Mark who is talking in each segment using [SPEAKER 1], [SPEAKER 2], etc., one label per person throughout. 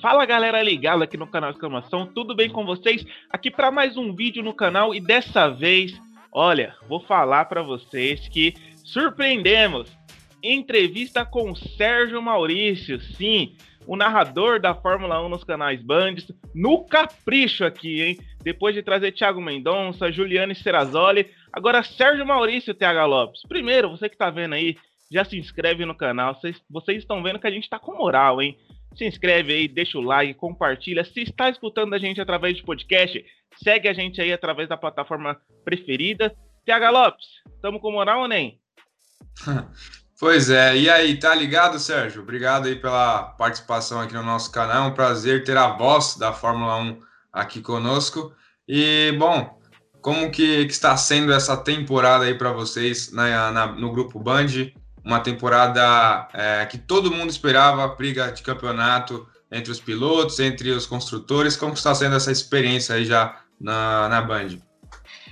[SPEAKER 1] Fala galera ligada aqui no canal Exclamação, tudo bem com vocês? Aqui para mais um vídeo no canal e dessa vez, olha, vou falar para vocês que surpreendemos. Entrevista com Sérgio Maurício, sim, o narrador da Fórmula 1 nos canais Band, no capricho aqui, hein? Depois de trazer Thiago Mendonça, Juliane Serrazoli, agora Sérgio Maurício TH Lopes. Primeiro, você que tá vendo aí, já se inscreve no canal. Vocês, vocês estão vendo que a gente tá com moral, hein? se inscreve aí, deixa o like, compartilha. Se está escutando a gente através de podcast, segue a gente aí através da plataforma preferida. TH Lopes, estamos com moral ou nem?
[SPEAKER 2] Pois é, e aí, tá ligado, Sérgio? Obrigado aí pela participação aqui no nosso canal. É um prazer ter a voz da Fórmula 1 aqui conosco. E, bom, como que, que está sendo essa temporada aí para vocês na, na, no Grupo Band? uma temporada é, que todo mundo esperava, briga de campeonato entre os pilotos, entre os construtores. Como está sendo essa experiência aí já na, na Band?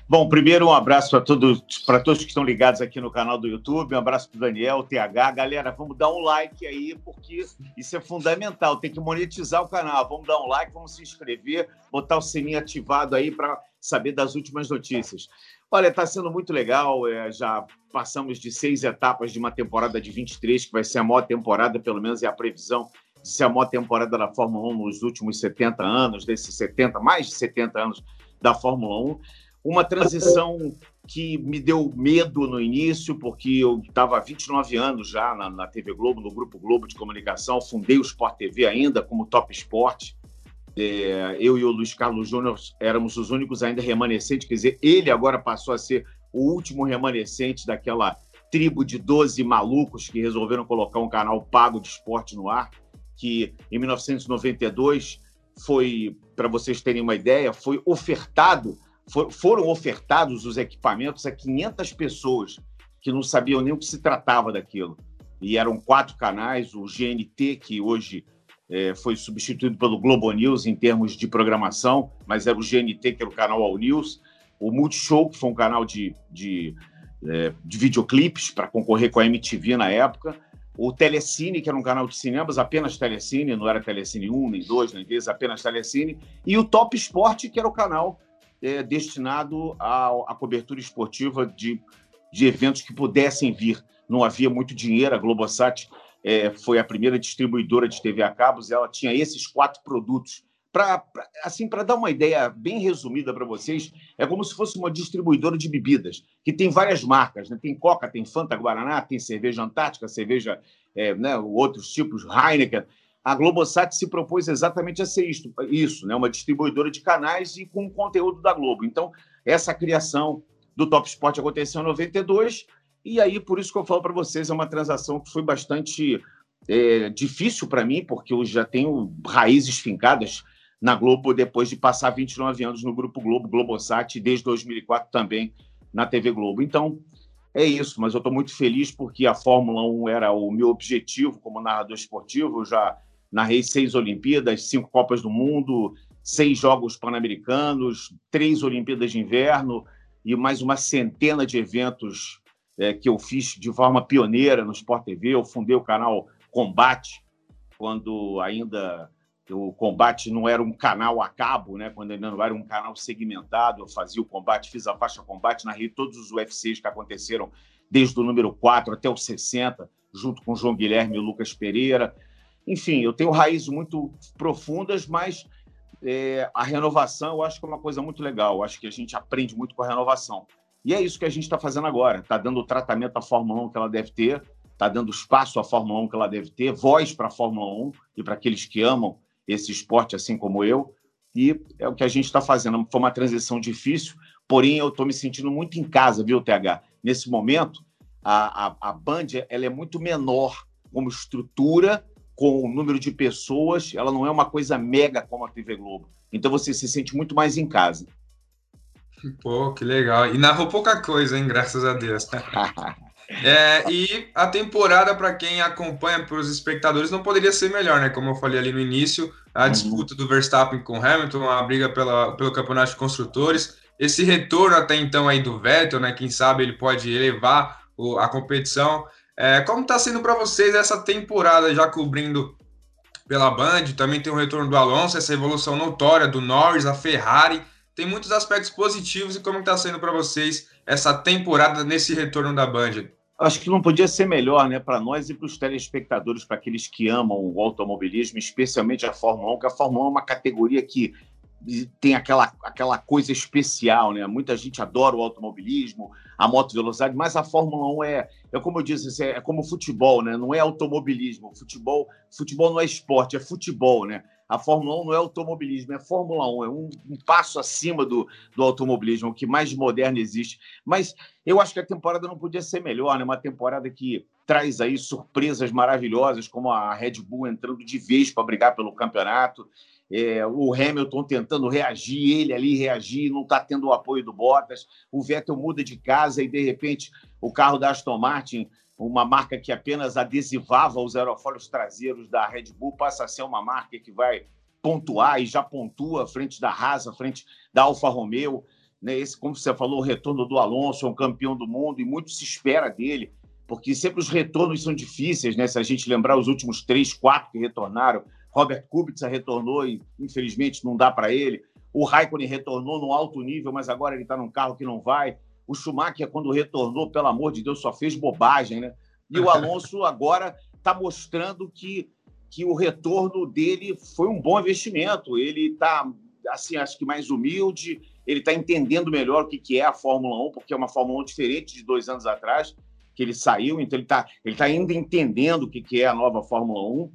[SPEAKER 3] Bom, primeiro um abraço para todos, para todos que estão ligados aqui no canal do YouTube, um abraço para o Daniel, TH. Galera, vamos dar um like aí, porque isso é fundamental. Tem que monetizar o canal. Vamos dar um like, vamos se inscrever, botar o sininho ativado aí para saber das últimas notícias. Olha, está sendo muito legal. É, já passamos de seis etapas de uma temporada de 23, que vai ser a maior temporada, pelo menos é a previsão de ser a maior temporada da Fórmula 1 nos últimos 70 anos, desses 70, mais de 70 anos da Fórmula 1. Uma transição que me deu medo no início, porque eu estava há 29 anos já na, na, TV Globo, no Grupo Globo de Comunicação, fundei o Sport TV ainda como Top Sport. É, eu e o Luiz Carlos Júnior éramos os únicos ainda remanescentes, quer dizer, ele agora passou a ser o último remanescente daquela tribo de 12 malucos que resolveram colocar um canal pago de esporte no ar, que em 1992 foi, para vocês terem uma ideia, foi ofertado, for, foram ofertados os equipamentos a 500 pessoas que não sabiam nem o que se tratava daquilo. E eram quatro canais, o GNT, que hoje é, foi substituído pelo Globo News em termos de programação, mas era o GNT, que era o canal All News, o Multishow, que foi um canal de, de, é, de videoclipes para concorrer com a MTV na época, o Telecine, que era um canal de cinemas, apenas Telecine, não era Telecine 1, nem 2, nem 3, apenas Telecine, e o Top Sport, que era o canal é, destinado à, à, cobertura esportiva de, de eventos que pudessem vir. Não havia muito dinheiro, a Globosat é, foi a primeira distribuidora de TV a cabos, ela tinha esses quatro produtos. Para assim, para dar uma ideia bem resumida para vocês, é como se fosse uma distribuidora de bebidas, que tem várias marcas, né? tem Coca, tem Fanta Guaraná, tem cerveja Antártica, cerveja, é, né, outros tipos, Heineken. A Globosat se propôs exatamente a ser isso, isso né? uma distribuidora de canais e com conteúdo da Globo. Então, essa criação do Top Sport aconteceu em 92, e aí, por isso que eu falo para vocês, é uma transação que foi bastante é, difícil para mim, porque eu já tenho raízes fincadas na Globo depois de passar 29 anos no Grupo Globo, Globosat, desde 2004 também na TV Globo. Então, é isso, mas eu estou muito feliz porque a Fórmula 1 era o meu objetivo como narrador esportivo. Eu já narrei seis Olimpíadas, cinco Copas do Mundo, seis Jogos Pan-Americanos, três Olimpíadas de Inverno e mais uma centena de eventos é, que eu fiz de forma pioneira no Sport TV. Eu fundei o canal Combate, quando ainda o Combate não era um canal a cabo, né? quando ainda não era um canal segmentado. Eu fazia o combate, fiz a faixa combate, narrei todos os UFCs que aconteceram desde o número 4 até o 60, junto com João Guilherme e Lucas Pereira. Enfim, eu tenho raízes muito profundas, mas é, a renovação eu acho que é uma coisa muito legal. Eu acho que a gente aprende muito com a renovação. E é isso que a gente está fazendo agora. Está dando o tratamento à Fórmula 1 que ela deve ter, está dando espaço à Fórmula 1 que ela deve ter, voz para a Fórmula 1 e para aqueles que amam esse esporte, assim como eu. E é o que a gente está fazendo. Foi uma transição difícil, porém eu estou me sentindo muito em casa, viu, TH? Nesse momento, a, a, a Band ela é muito menor como estrutura, com o número de pessoas, ela não é uma coisa mega como a TV Globo. Então você se sente muito mais em casa.
[SPEAKER 2] Pô, que legal. E narrou pouca coisa, hein? Graças a Deus. é, e a temporada, para quem acompanha, para os espectadores, não poderia ser melhor, né? Como eu falei ali no início, a uhum. disputa do Verstappen com Hamilton, a briga pela, pelo campeonato de construtores, esse retorno até então aí do Vettel, né? Quem sabe ele pode elevar o, a competição. É, como está sendo para vocês essa temporada já cobrindo pela Band? Também tem o retorno do Alonso, essa evolução notória do Norris, a Ferrari. Tem muitos aspectos positivos e como está sendo para vocês essa temporada nesse retorno da Band?
[SPEAKER 3] Acho que não podia ser melhor, né, para nós e para os telespectadores, para aqueles que amam o automobilismo, especialmente a Fórmula 1, que a Fórmula 1 é uma categoria que tem aquela, aquela coisa especial, né? Muita gente adora o automobilismo, a moto velocidade, mas a Fórmula 1 é, é como eu disse, é, é como futebol, né? Não é automobilismo. Futebol, futebol não é esporte, é futebol, né? A Fórmula 1 não é automobilismo, é Fórmula 1, é um, um passo acima do, do automobilismo, o que mais moderno existe. Mas eu acho que a temporada não podia ser melhor, né? Uma temporada que traz aí surpresas maravilhosas, como a Red Bull entrando de vez para brigar pelo campeonato é, o Hamilton tentando reagir, ele ali reagir, não está tendo o apoio do Bottas, o Vettel muda de casa e, de repente, o carro da Aston Martin, uma marca que apenas adesivava os aerofólios traseiros da Red Bull, passa a ser uma marca que vai pontuar e já pontua frente da Haas, frente da Alfa Romeo. Né? Esse, como você falou, o retorno do Alonso, é um campeão do mundo, e muito se espera dele, porque sempre os retornos são difíceis, né? Se a gente lembrar os últimos três, quatro que retornaram, Robert Kubica retornou e, infelizmente, não dá para ele. O Raikkonen retornou no alto nível, mas agora ele está num carro que não vai. O Schumacher, quando retornou, pelo amor de Deus, só fez bobagem, né? E o Alonso agora está mostrando que, que o retorno dele foi um bom investimento. Ele está, assim, acho que mais humilde, ele está entendendo melhor o que, que é a Fórmula 1, porque é uma Fórmula 1 diferente de dois anos atrás, que ele saiu, então ele está ele tá ainda entendendo o que, que é a nova Fórmula 1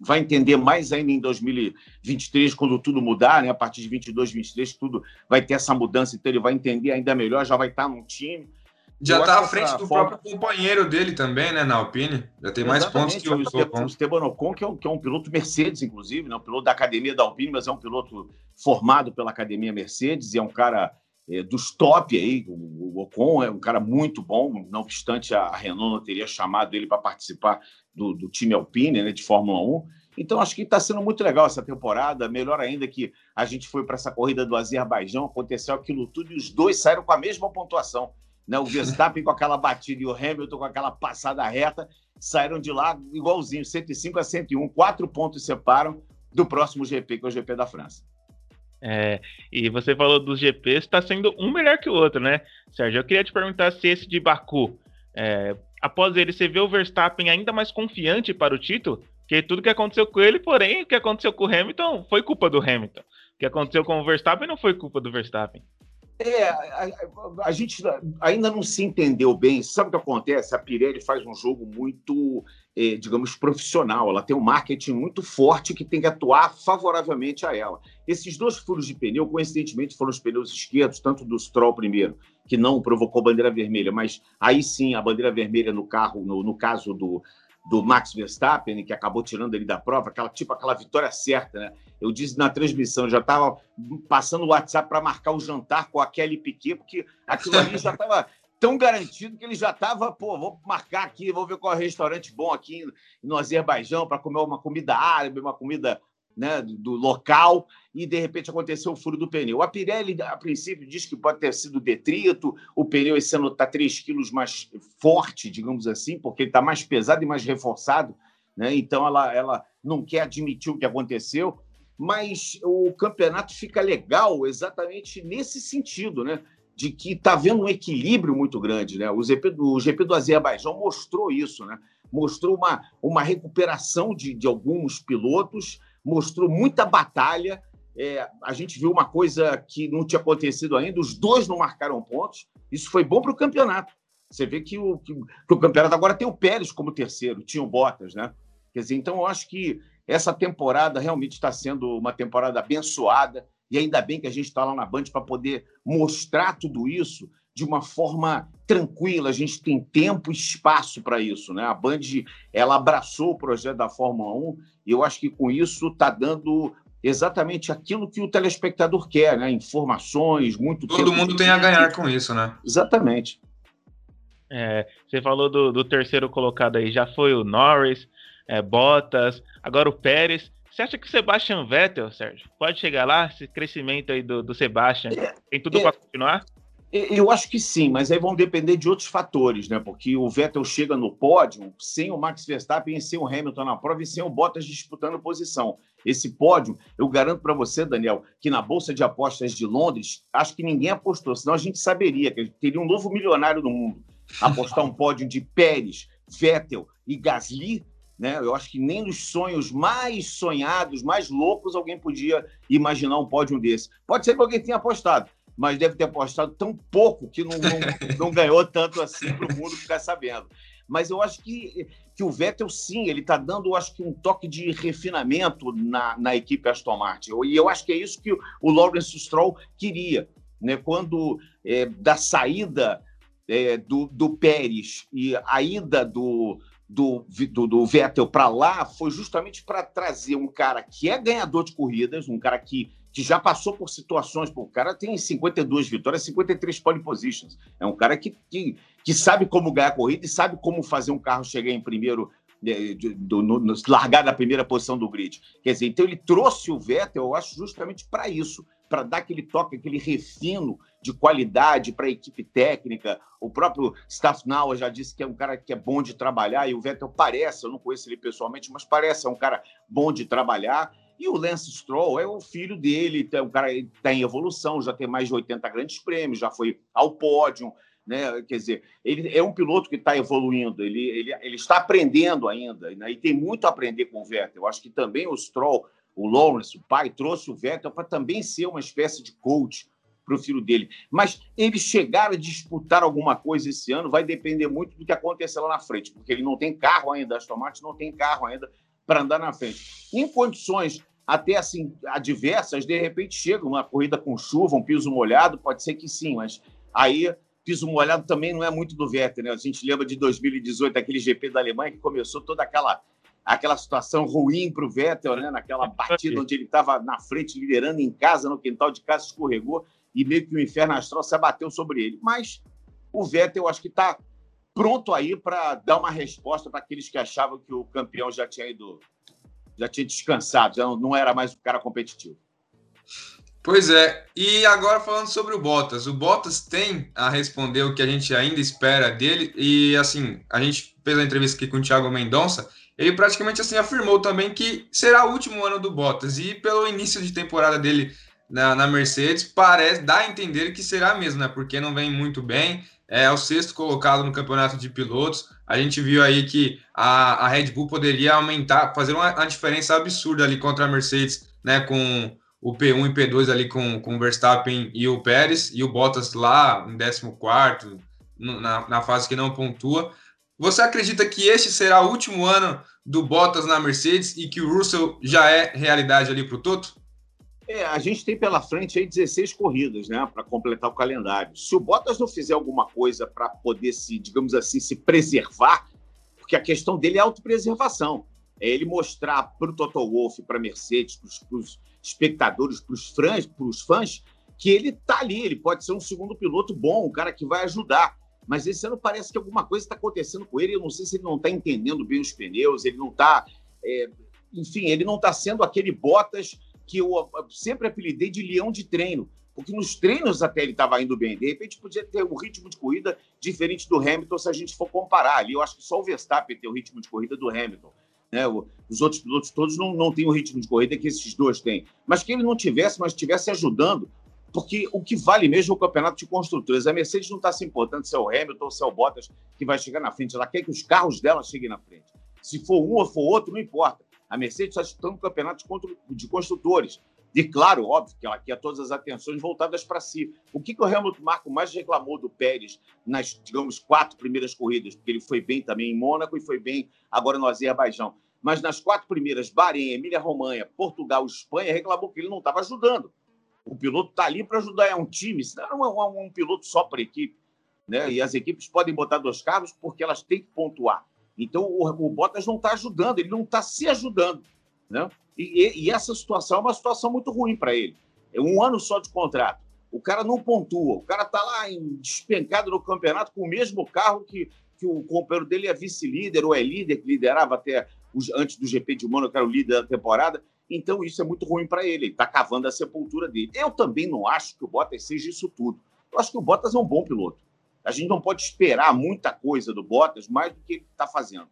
[SPEAKER 3] vai entender mais ainda em 2023, quando tudo mudar, né? a partir de 22, 23, tudo vai ter essa mudança, então ele vai entender ainda melhor, já vai estar num time.
[SPEAKER 2] Já está à frente do forma... próprio companheiro dele também, né, na Alpine. Já tem mais pontos que o,
[SPEAKER 3] o Esteban Ocon, que é, um, que é um piloto Mercedes, inclusive, né, um piloto da academia da Alpine, mas é um piloto formado pela academia Mercedes e é um cara é, dos top aí. O, o, Ocon é um cara muito bom, não obstante a Renault não teria chamado ele para participar do, do time Alpine, né, de Fórmula 1. Então, acho que está sendo muito legal essa temporada. Melhor ainda que a gente foi para essa corrida do Azerbaijão, aconteceu aquilo tudo e os dois saíram com a mesma pontuação. Né? O Verstappen com aquela batida e o Hamilton com aquela passada reta saíram de lá igualzinho, 105 a 101. Quatro pontos separam do próximo GP, que é o GP da França.
[SPEAKER 1] É, e você falou dos GPs, está sendo um melhor que o outro, né, Sérgio? Eu queria te perguntar se esse de Baku é, após ele, você vê o Verstappen ainda mais confiante para o título, que tudo que aconteceu com ele, porém, o que aconteceu com o Hamilton foi culpa do Hamilton. O que aconteceu com o Verstappen não foi culpa do Verstappen.
[SPEAKER 3] É, a, a, gente ainda não se entendeu bem. Sabe o que acontece? A Pirelli faz um jogo muito, é, digamos, profissional. Ela tem um marketing muito forte que tem que atuar favoravelmente a ela. Esses dois furos de pneu, coincidentemente, foram os pneus esquerdos, tanto do Stroll primeiro, que não provocou bandeira vermelha, mas aí sim a bandeira vermelha no carro, no, no caso do, do Max Verstappen, que acabou tirando ele da prova, aquela tipo aquela vitória certa, né? Eu disse na transmissão, já estava passando o WhatsApp para marcar o jantar com a Kelly Piquet, porque aquilo ali já estava tão garantido que ele já estava, pô, vou marcar aqui, vou ver qual é o restaurante bom aqui no Azerbaijão para comer uma comida árabe, uma comida né, do local e de repente aconteceu o furo do pneu. A Pirelli, a princípio, diz que pode ter sido detrito, o pneu esse ano está 3 quilos mais forte, digamos assim, porque ele está mais pesado e mais reforçado, né? então ela, ela não quer admitir o que aconteceu, mas o campeonato fica legal exatamente nesse sentido, né? de que está havendo um equilíbrio muito grande. Né? O, GP do, o GP do Azerbaijão mostrou isso, né? mostrou uma, uma recuperação de, de alguns pilotos, mostrou muita batalha. É, a gente viu uma coisa que não tinha acontecido ainda: os dois não marcaram pontos. Isso foi bom para o campeonato. Você vê que o, que, que o campeonato agora tem o Pérez como terceiro, tinha o Bottas, né? Quer dizer, então eu acho que essa temporada realmente está sendo uma temporada abençoada e ainda bem que a gente está lá na Band para poder mostrar tudo isso de uma forma tranquila. A gente tem tempo e espaço para isso, né? A Band ela abraçou o projeto da Fórmula 1 e eu acho que com isso está dando exatamente aquilo que o telespectador quer, né? Informações, muito
[SPEAKER 2] Todo mundo tem a ganhar com isso, né?
[SPEAKER 3] Exatamente.
[SPEAKER 1] É, você falou do, do, terceiro colocado aí, já foi o Norris, é, Bottas, agora o Pérez. Você acha que o Sebastian Vettel, Sérgio, pode chegar lá? Esse crescimento aí do, do Sebastian, é, tem tudo é, para continuar?
[SPEAKER 3] Eu acho que sim, mas aí vão depender de outros fatores, né? Porque o Vettel chega no pódio sem o Max Verstappen, sem o Hamilton na prova e sem o Bottas disputando posição. Esse pódio, eu garanto para você, Daniel, que na Bolsa de Apostas de Londres, acho que ninguém apostou, senão a gente saberia que teria um novo milionário no mundo. Apostar um pódio de Pérez, Vettel e Gasly, né? Eu acho que nem nos sonhos mais sonhados, mais loucos, alguém podia imaginar um pódio desse. Pode ser que alguém tenha apostado, mas deve ter apostado tão pouco que não, não, não ganhou tanto assim para o mundo ficar sabendo. Mas eu acho que, que o Vettel, sim, ele está dando, acho que, um toque de refinamento na, na equipe Aston Martin. E eu acho que é isso que o, o Lawrence Stroll queria. Né? Quando é, da saída é, do, do Pérez e a ida do, do, do, do Vettel para lá foi justamente para trazer um cara que é ganhador de corridas, um cara que que já passou por situações. Pô, o cara tem 52 vitórias, 53 pole positions. É um cara que, que, que sabe como ganhar corrida e sabe como fazer um carro chegar em primeiro, é, do, no, no, largar da primeira posição do grid. Quer dizer, então ele trouxe o Vettel, eu acho, justamente para isso, para dar aquele toque, aquele refino de qualidade para a equipe técnica. O próprio Staffnauer já disse que é um cara que é bom de trabalhar, e o Vettel parece, eu não conheço ele pessoalmente, mas parece, é um cara bom de trabalhar. E o Lance Stroll é o filho dele, é um cara está em evolução, já tem mais de 80 grandes prêmios, já foi ao pódio, né? Quer dizer, ele é um piloto que está evoluindo, ele, ele, ele está aprendendo ainda, né? e tem muito a aprender com o Vettel. Eu acho que também o Stroll, o Lawrence, o pai, trouxe o Vettel para também ser uma espécie de coach para o filho dele. Mas ele chegar a disputar alguma coisa esse ano vai depender muito do que acontecer lá na frente, porque ele não tem carro ainda, Aston Martin não tem carro ainda para andar na frente. Em condições até assim adversas, de repente chega uma corrida com chuva, um piso molhado, pode ser que sim, mas aí piso molhado também não é muito do Vettel, né? A gente lembra de 2018, aquele GP da Alemanha que começou toda aquela aquela situação ruim para o Vettel, né? Naquela batida onde ele estava na frente liderando em casa, no quintal de casa escorregou e meio que o inferno astral se abateu sobre ele. Mas o Vettel, eu acho que está pronto aí para dar uma resposta para aqueles que achavam que o campeão já tinha ido já tinha descansado, já não era mais um cara competitivo.
[SPEAKER 2] Pois é, e agora falando sobre o Bottas, o Bottas tem a responder o que a gente ainda espera dele, e assim, a gente fez a entrevista aqui com o Thiago Mendonça, ele praticamente assim afirmou também que será o último ano do Bottas, e pelo início de temporada dele na, na Mercedes, parece, dá a entender que será mesmo, né, porque não vem muito bem, é o sexto colocado no campeonato de pilotos. A gente viu aí que a, a Red Bull poderia aumentar, fazer uma, uma, diferença absurda ali contra a Mercedes, né? Com o P1 e P2 ali com, com o Verstappen e o Pérez, e o Bottas lá em 14, na, na fase que não pontua. Você acredita que este será o último ano do Bottas na Mercedes e que o Russell já é realidade ali para o Toto?
[SPEAKER 3] É, a gente tem pela frente aí 16 corridas, né, para completar o calendário. Se o Bottas não fizer alguma coisa para poder se, digamos assim, se preservar, porque a questão dele é autopreservação. É ele mostrar para o Toto Wolff, para a Mercedes, para os espectadores, para os fãs, fãs, que ele está ali, ele pode ser um segundo piloto bom, um cara que vai ajudar. Mas esse ano parece que alguma coisa está acontecendo com ele. Eu não sei se ele não está entendendo bem os pneus, ele não está. É, enfim, ele não está sendo aquele Bottas que eu sempre apelidei de leão de treino, porque nos treinos até ele estava indo bem. De repente podia ter um ritmo de corrida diferente do Hamilton se a gente for comparar ali. Eu acho que só o Verstappen tem o ritmo de corrida do Hamilton. Né? Os outros pilotos todos não, não têm o ritmo de corrida que esses dois têm. Mas que ele não tivesse, mas estivesse ajudando, porque o que vale mesmo é o campeonato de construtores. A Mercedes não está se importando se é o Hamilton se é o Bottas que vai chegar na frente. Ela quer que os carros dela cheguem na frente. Se for um ou for outro, não importa. A Mercedes está disputando um campeonato de construtores. E claro, óbvio que ela quer todas as atenções voltadas para si. O que, que o Helmut Marko mais reclamou do Pérez nas, digamos, quatro primeiras corridas? Porque ele foi bem também em Mônaco e foi bem agora no Azerbaijão. Mas nas quatro primeiras, Bahrein, Emília-Romanha, Portugal, Espanha, reclamou que ele não estava ajudando. O piloto está ali para ajudar, é um time, não é um, um piloto só para equipe. Né? E as equipes podem botar dois carros porque elas têm que pontuar. Então, o, o Bottas não está ajudando, ele não está se ajudando. Né? E, e, essa situação é uma situação muito ruim para ele. É um ano só de contrato. O cara não pontua, o cara está lá em, despencado no campeonato com o mesmo carro que, que o companheiro dele é vice-líder ou é líder, que liderava até os, antes do GP de Mônaco, era o líder da temporada. Então, isso é muito ruim para ele. Ele está cavando a sepultura dele. Eu também não acho que o Bottas seja isso tudo. Eu acho que o Bottas é um bom piloto. A gente não pode esperar muita coisa do Bottas, mais do que ele está fazendo.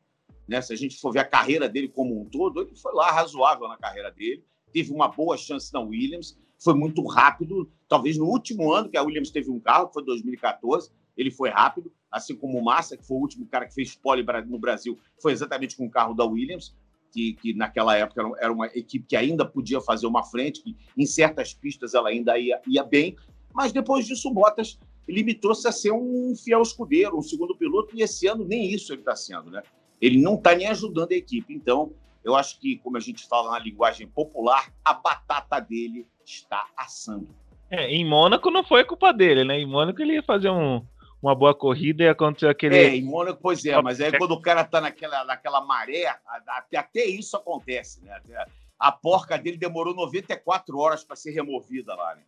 [SPEAKER 3] Né? Se a gente for ver a carreira dele como um todo, ele foi lá razoável na carreira dele, teve uma boa chance na Williams, foi muito rápido. Talvez no último ano que a Williams teve um carro, que foi 2014, ele foi rápido, assim como o Massa, que foi o último cara que fez pole no Brasil, foi exatamente com o carro da Williams, que, que naquela época era uma equipe que ainda podia fazer uma frente, que em certas pistas ela ainda ia, ia bem, mas depois disso o Bottas limitou-se a ser um fiel escudeiro, um segundo piloto, e esse ano nem isso ele está sendo, né? Ele não está nem ajudando a equipe. Então, eu acho que, como a gente fala na linguagem popular, a batata dele está assando.
[SPEAKER 1] É, em Mônaco não foi culpa dele, né? Em Mônaco ele ia fazer um, uma boa corrida e aconteceu aquele.
[SPEAKER 3] É, em Mônaco, pois é, mas aí quando o cara tá naquela, naquela maré, até, até isso acontece, né? Até, a porca dele demorou 94 horas para ser removida lá, né?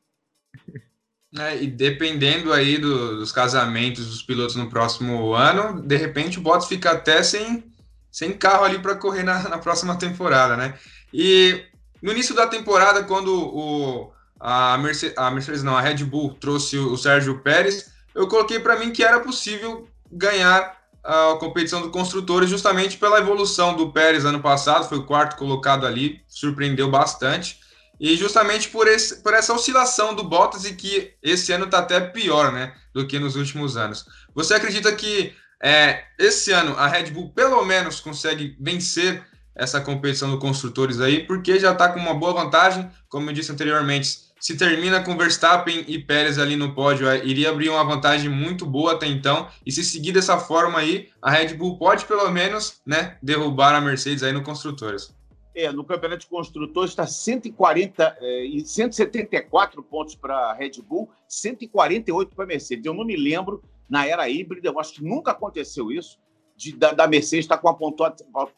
[SPEAKER 2] É, e dependendo aí do, dos casamentos dos pilotos no próximo ano, de repente o Bottas fica até sem, sem carro ali para correr na, na, próxima temporada, né? E no início da temporada, quando o, a, Mercedes, a Mercedes, não, a Red Bull trouxe o, o Sérgio Pérez, eu coloquei para mim que era possível ganhar a competição do construtores justamente pela evolução do Pérez ano passado, foi o quarto colocado ali, surpreendeu bastante. E justamente por, esse, por essa oscilação do Bottas e que esse ano está até pior né, do que nos últimos anos. Você acredita que é, esse ano a Red Bull pelo menos consegue vencer essa competição do construtores aí, porque já está com uma boa vantagem, como eu disse anteriormente, se termina com Verstappen e Pérez ali no pódio, é, iria abrir uma vantagem muito boa até então. E se seguir dessa forma aí, a Red Bull pode pelo menos, né, derrubar a Mercedes aí no construtores.
[SPEAKER 3] É, no campeonato de construtores está 140 é, e 174 pontos para Red Bull, 148 para Mercedes. Eu não me lembro na era híbrida, eu acho que nunca aconteceu isso de, da, da Mercedes estar com uma, pontua,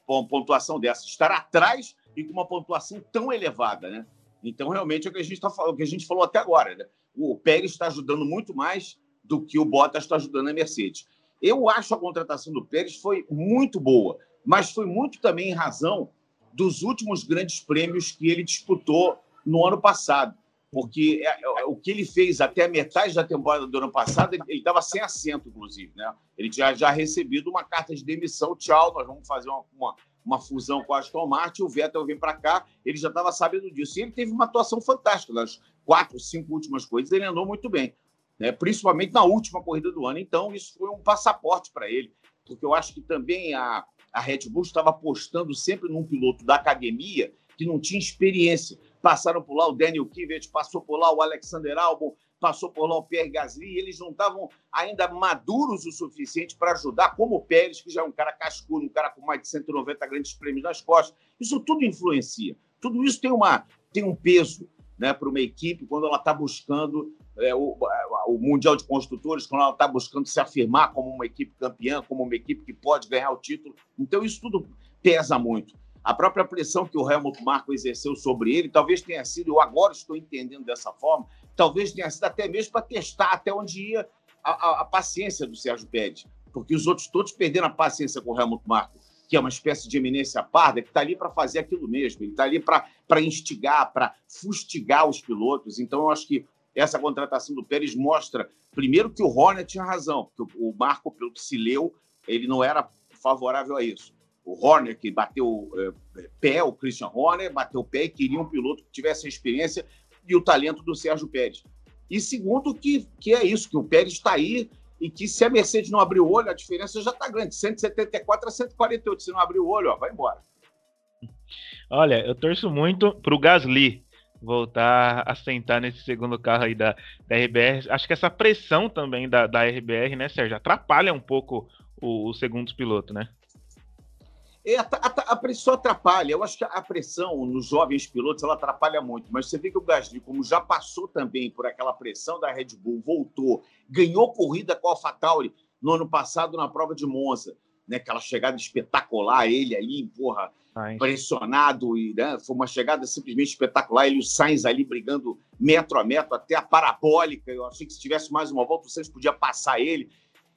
[SPEAKER 3] uma pontuação dessa, estar atrás e com uma pontuação tão elevada, né? Então, realmente, é o que a gente, tá, o que a gente falou até agora. Né? O Pérez está ajudando muito mais do que o Bottas está ajudando a Mercedes. Eu acho a contratação do Pérez foi muito boa, mas foi muito também em razão dos últimos grandes prêmios que ele disputou no ano passado. Porque é, é, o que ele fez até a metade da temporada do ano passado, ele estava sem assento, inclusive. Né? Ele tinha já recebido uma carta de demissão. Tchau, nós vamos fazer uma, uma uma fusão com a Aston Martin, o Vettel vem para cá, ele já estava sabendo disso. E ele teve uma atuação fantástica nas quatro, cinco últimas coisas, ele andou muito bem, né? principalmente na última corrida do ano. Então, isso foi um passaporte para ele, porque eu acho que também a, a Red Bull estava apostando sempre num piloto da academia que não tinha experiência. Passaram por lá o Daniel Kivet, passou por lá o Alexander Albon, passou por lá o Pierre Gasly, eles não estavam ainda maduros o suficiente para ajudar, como o Pérez, que já é um cara cascudo, um cara com mais de 190 grandes prêmios nas costas. Isso tudo influencia. Tudo isso tem, uma, tem um peso né, para uma equipe quando ela está buscando é, o, o, Mundial de Construtores, quando ela está buscando se afirmar como uma equipe campeã, como uma equipe que pode ganhar o título. Então, isso tudo pesa muito. A própria pressão que o Helmut Marko exerceu sobre ele talvez tenha sido, eu agora estou entendendo dessa forma, talvez tenha sido até mesmo para testar até onde ia a, a, a, paciência do Sérgio Pérez, porque os outros todos perderam a paciência com o Helmut Marko, que é uma espécie de eminência parda, que está ali para fazer aquilo mesmo, ele está ali para instigar, para fustigar os pilotos. Então, eu acho que essa contratação do Pérez mostra, primeiro, que o Horner tinha razão, que o Marco, pelo que se leu, ele não era favorável a isso. O Horner, que bateu é, pé, o Christian Horner, bateu pé e queria um piloto que tivesse a experiência e o talento do Sérgio Pérez. E segundo, que, que é isso, que o Pérez está aí e que se a Mercedes não abrir o olho, a diferença já está grande, 174 a 148. Se não abrir o olho, ó, vai embora.
[SPEAKER 1] Olha, eu torço muito para o Gasly voltar a sentar nesse segundo carro aí da, da RBR. Acho que essa pressão também da, da RBR, né, Sérgio, atrapalha um pouco o, o segundo piloto, né?
[SPEAKER 3] É, a, a, a, pressão atrapalha. Eu acho que a pressão nos jovens pilotos ela atrapalha muito. Mas você vê que o Gasly, como já passou também por aquela pressão da Red Bull, voltou, ganhou corrida com a AlphaTauri no ano passado na prova de Monza. Né, aquela chegada espetacular, ele ali, porra, Ai. pressionado, e né, foi uma chegada simplesmente espetacular. Ele e o Sainz ali brigando metro a metro, até a parabólica. Eu achei que se tivesse mais uma volta, o Sainz podia passar ele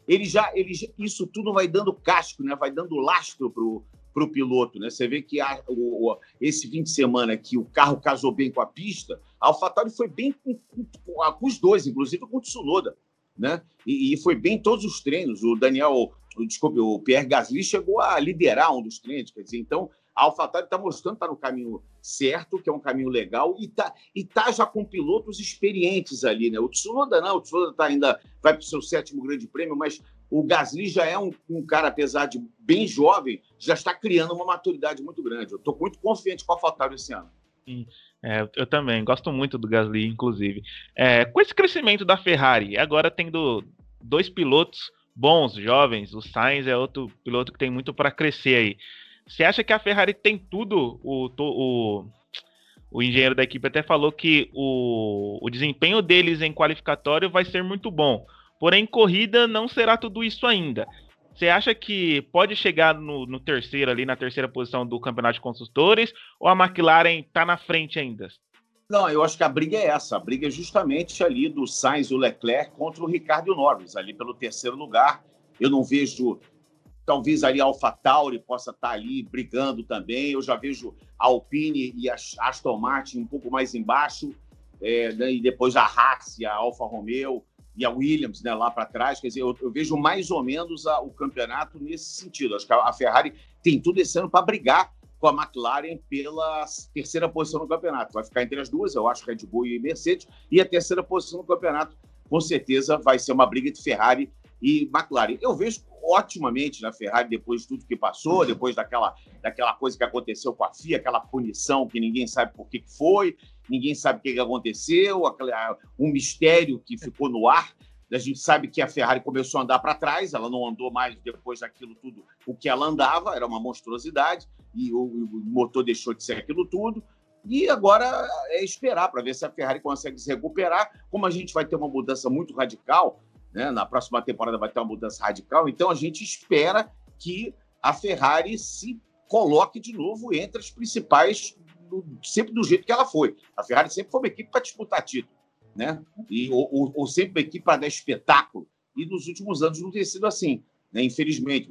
[SPEAKER 3] ele já, ele, isso tudo vai dando casco, né? vai dando lastro para o piloto. Né? Você vê que a, o, esse fim de semana que o carro casou bem com a pista, a AlphaTauri foi bem com, com, com os dois, inclusive com o Tsunoda. né? E, e foi bem todos os treinos. O Daniel, desculpe, o Pierre Gasly chegou a liderar um dos treinos, quer dizer, então a AlphaTauri está mostrando que está no caminho certo, que é um caminho legal, e está e tá já com pilotos experientes ali, né? O Tsunoda não, o Tsunoda tá ainda vai para o seu sétimo grande prêmio, mas o Gasly já é um, um, cara, apesar de bem jovem, já está criando uma maturidade muito grande. Eu estou muito confiante com a AlphaTauri esse ano.
[SPEAKER 1] Sim, é, eu também gosto muito do Gasly, inclusive. É, com esse crescimento da Ferrari, agora tendo dois pilotos bons, jovens, o Sainz é outro piloto que tem muito para crescer aí. Você acha que a Ferrari tem tudo? O, o, o engenheiro da equipe até falou que o, o desempenho deles em qualificatório vai ser muito bom. Porém, corrida não será tudo isso ainda. Você acha que pode chegar no, no, terceiro ali, na terceira posição do campeonato de construtores, ou a McLaren está na frente ainda?
[SPEAKER 3] Não, eu acho que a briga é essa. A briga é justamente ali do Sainz e o Leclerc contra o Ricardo Norris, ali pelo terceiro lugar. Eu não vejo talvez ali a AlphaTauri possa estar ali brigando também. Eu já vejo a Alpine e a Aston Martin um pouco mais embaixo, é, né, e depois a Haas e a Alfa Romeo e a Williams né, lá para trás. Quer dizer, eu, eu, vejo mais ou menos a, o campeonato nesse sentido. Acho que a, a Ferrari tem tudo esse ano para brigar com a McLaren pela terceira posição no campeonato. Vai ficar entre as duas, eu acho, Red Bull e Mercedes, e a terceira posição no campeonato, com certeza, vai ser uma briga de Ferrari e McLaren. Eu vejo otimamente na Ferrari depois de tudo que passou, uhum. depois daquela, daquela coisa que aconteceu com a FIA, aquela punição que ninguém sabe por que foi, ninguém sabe o que aconteceu, aquela, um mistério que ficou no ar. A gente sabe que a Ferrari começou a andar para trás, ela não andou mais depois daquilo tudo o que ela andava, era uma monstruosidade, e o, o motor deixou de ser aquilo tudo. E agora é esperar para ver se a Ferrari consegue se recuperar. Como a gente vai ter uma mudança muito radical, né? Na próxima temporada vai ter uma mudança radical. Então a gente espera que a Ferrari se coloque de novo entre as principais, sempre do jeito que ela foi. A Ferrari sempre foi uma equipe para disputar título, né? E, ou, ou sempre uma equipe para dar espetáculo. E nos últimos anos não tem sido assim. Né? Infelizmente,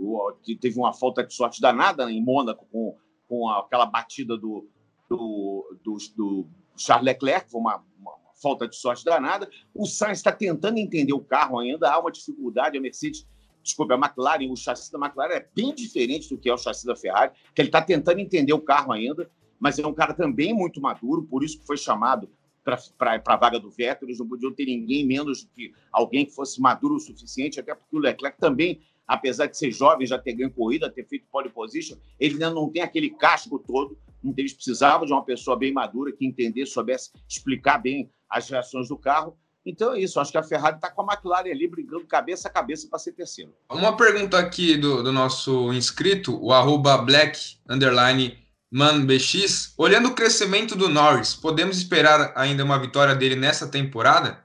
[SPEAKER 3] teve uma falta de sorte danada em Mônaco com, com aquela batida do, do, do, do Charles Leclerc, foi uma, uma falta de sorte danada. O Sainz está tentando entender o carro ainda, há uma dificuldade. A Mercedes, desculpe, a McLaren, o chassi da McLaren é bem diferente do que é o chassi da Ferrari, que ele está tentando entender o carro ainda, mas é um cara também muito maduro, por isso que foi chamado para a vaga do Vettel. Eles não podiam ter ninguém menos do que alguém que fosse maduro o suficiente, até porque o Leclerc também apesar de ser jovem, já ter ganho corrida, ter feito pole position, ele ainda não tem aquele casco todo. Eles precisavam de uma pessoa bem madura que entendesse, soubesse explicar bem as reações do carro. Então é isso, acho que a Ferrari está com a McLaren ali brigando cabeça a cabeça para ser terceiro.
[SPEAKER 2] Uma pergunta aqui do, do nosso inscrito, o arroba black underline manbx. Olhando o crescimento do Norris, podemos esperar ainda uma vitória dele nessa temporada?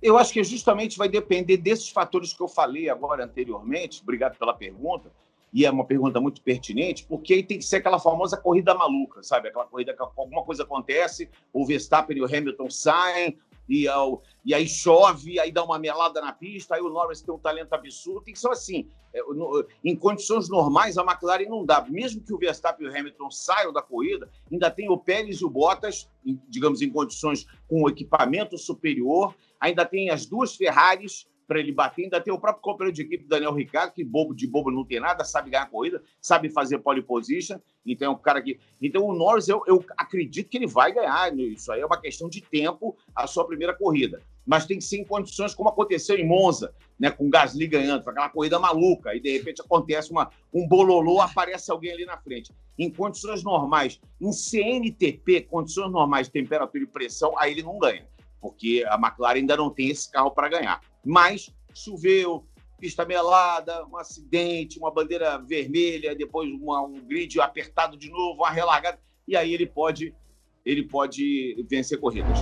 [SPEAKER 3] Eu acho que justamente vai depender desses fatores que eu falei agora anteriormente. Obrigado pela pergunta. E é uma pergunta muito pertinente, porque aí tem que ser aquela famosa corrida maluca, sabe? Aquela corrida que alguma coisa acontece, o Verstappen e o Hamilton saem, e, e aí chove, aí dá uma melada na pista, aí o Norris tem um talento absurdo. Tem que ser assim. É, em condições normais, a McLaren não dá. Mesmo que o Verstappen e o Hamilton saiam da corrida, ainda tem o Pérez e o Bottas, digamos, em condições com equipamento superior ainda tem as duas Ferraris para ele bater, ainda tem o próprio companheiro de equipe, Daniel Ricciardo, que bobo de bobo não tem nada, sabe ganhar corrida, sabe fazer pole position, então é um cara que... Então o Norris, eu, eu acredito que ele vai ganhar, isso aí é uma questão de tempo, a sua primeira corrida, mas tem que ser em condições como aconteceu em Monza, né, com o Gasly ganhando, aquela corrida maluca, e de repente acontece uma, um bololô, aparece alguém ali na frente. Em condições normais, em CNTP, condições normais temperatura e pressão, aí ele não ganha porque a McLaren ainda não tem esse carro para ganhar. Mas choveu, pista melada, um acidente, uma bandeira vermelha, depois uma, um grid apertado de novo, uma relargada, e aí ele pode ele pode vencer corridas.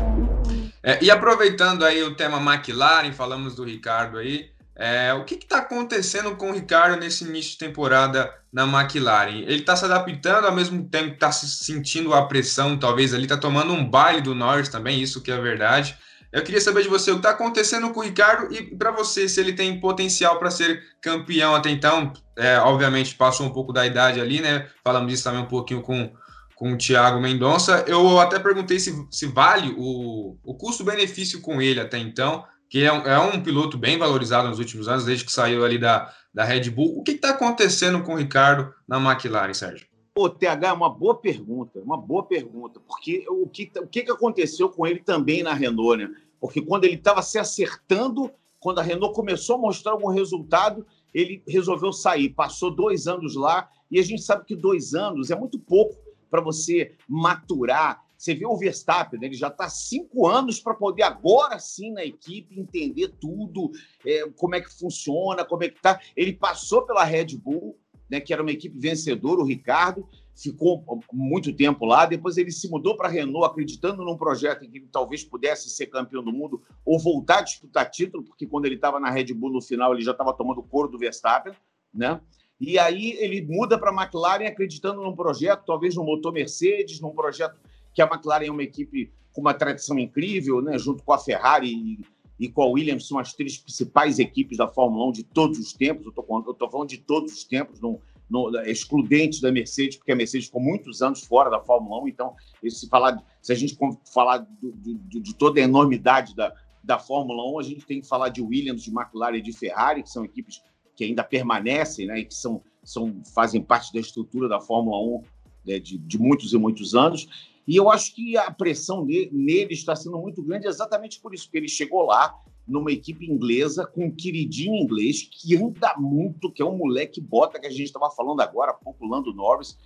[SPEAKER 2] É, e aproveitando aí o tema McLaren, falamos do Ricardo aí, é, o que está acontecendo com o Ricardo nesse início de temporada na McLaren? Ele está se adaptando ao mesmo tempo que está se sentindo a pressão, talvez ali está tomando um baile do Norris também, isso que é verdade. Eu queria saber de você o que está acontecendo com o Ricardo e para você se ele tem potencial para ser campeão até então. É, obviamente passou um pouco da idade ali, né? Falamos disso também um pouquinho com, com o Thiago Mendonça. Eu até perguntei se, se vale o, o custo-benefício com ele até então que é um, é um, piloto bem valorizado nos últimos anos, desde que saiu ali da, da Red Bull. O que está acontecendo com o Ricardo na McLaren, Sérgio?
[SPEAKER 3] O TH é uma boa pergunta, uma boa pergunta, porque o que, o que aconteceu com ele também na Renault, né? Porque quando ele estava se acertando, quando a Renault começou a mostrar algum resultado, ele resolveu sair. Passou dois anos lá, e a gente sabe que dois anos é muito pouco para você maturar. Você vê o Verstappen, né? ele já está cinco anos para poder agora sim na equipe entender tudo, é, como é que funciona, como é que está. Ele passou pela Red Bull, né, que era uma equipe vencedora, o Ricardo, ficou muito tempo lá. Depois ele se mudou para a Renault, acreditando num projeto em que ele talvez pudesse ser campeão do mundo ou voltar a disputar título, porque quando ele estava na Red Bull no final ele já estava tomando couro do Verstappen, né? E aí ele muda para a McLaren acreditando num projeto, talvez no motor Mercedes, num projeto que a McLaren é uma equipe com uma tradição incrível, né? junto com a Ferrari e, com a Williams, são as três principais equipes da Fórmula 1 de todos os tempos. Eu estou falando de todos os tempos, não, no, excludente da Mercedes, porque a Mercedes ficou muitos anos fora da Fórmula 1. Então, se, falar, se a gente falar de, de, de toda a enormidade da, da Fórmula 1, a gente tem que falar de Williams, de McLaren e de Ferrari, que são equipes que ainda permanecem né, e que são, são, fazem parte da estrutura da Fórmula 1 né, de, de muitos e muitos anos. E eu acho que a pressão nele está sendo muito grande exatamente por isso, porque ele chegou lá numa equipe inglesa com um queridinho inglês que anda muito, que é um moleque bota que a gente estava falando agora há pouco, Lando Norris,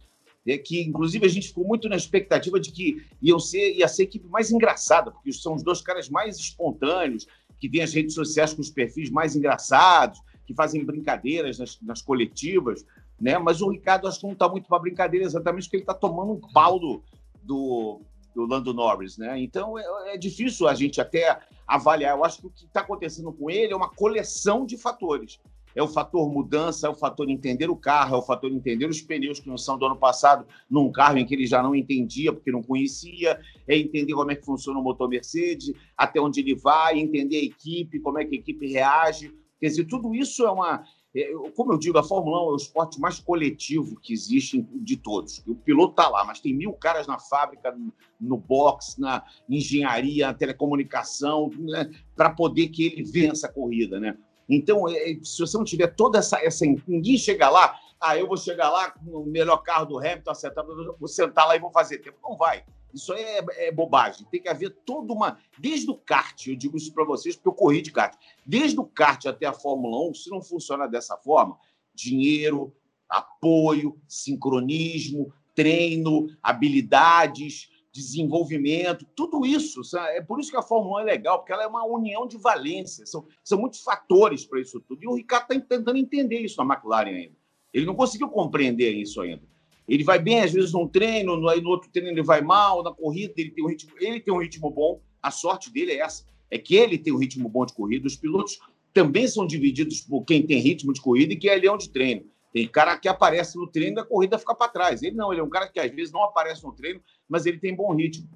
[SPEAKER 3] é que inclusive a gente ficou muito na expectativa de que iam ser, ia ser a equipe mais engraçada, porque são os dois caras mais espontâneos, que têm as redes sociais com os perfis mais engraçados, que fazem brincadeiras nas, nas coletivas, né? Mas o Ricardo acho que não está muito para brincadeira, exatamente porque ele está tomando um pau do, do, do Lando Norris, né? Então é, é, difícil a gente até avaliar. Eu acho que o que está acontecendo com ele é uma coleção de fatores. É o fator mudança, é o fator entender o carro, é o fator entender os pneus que não são do ano passado num carro em que ele já não entendia porque não conhecia, é entender como é que funciona o motor Mercedes, até onde ele vai, entender a equipe, como é que a equipe reage. Quer dizer, tudo isso é uma. É, como eu digo, a Fórmula 1 é o esporte mais coletivo que existe de todos. O piloto está lá, mas tem mil caras na fábrica, no box, na engenharia, na telecomunicação, né, para poder que ele vença a corrida. Né? Então, é, se você não tiver toda essa, essa. Ninguém chega lá, ah, eu vou chegar lá com o melhor carro do Hamilton, acertado, vou sentar lá e vou fazer tempo. Não vai. Isso é, é, bobagem. Tem que haver toda uma. Desde o kart, eu digo isso para vocês, porque eu corri de kart. Desde o kart até a Fórmula 1, se não funciona dessa forma, dinheiro, apoio, sincronismo, treino, habilidades, desenvolvimento, tudo isso. É por isso que a Fórmula 1 é legal, porque ela é uma união de valências. São, são muitos fatores para isso tudo. E o Ricardo está tentando entender isso na McLaren ainda. Ele não conseguiu compreender isso ainda. Ele vai bem, às vezes, num treino, no, no outro treino ele vai mal, na corrida ele tem um ritmo, ele tem um ritmo bom. A sorte dele é essa, é que ele tem um ritmo bom de corrida. Os pilotos também são divididos por quem tem ritmo de corrida e quem é leão de treino. Tem cara que aparece no treino e a corrida fica para trás. Ele não, ele é um cara que às vezes não aparece no treino, mas ele tem bom ritmo.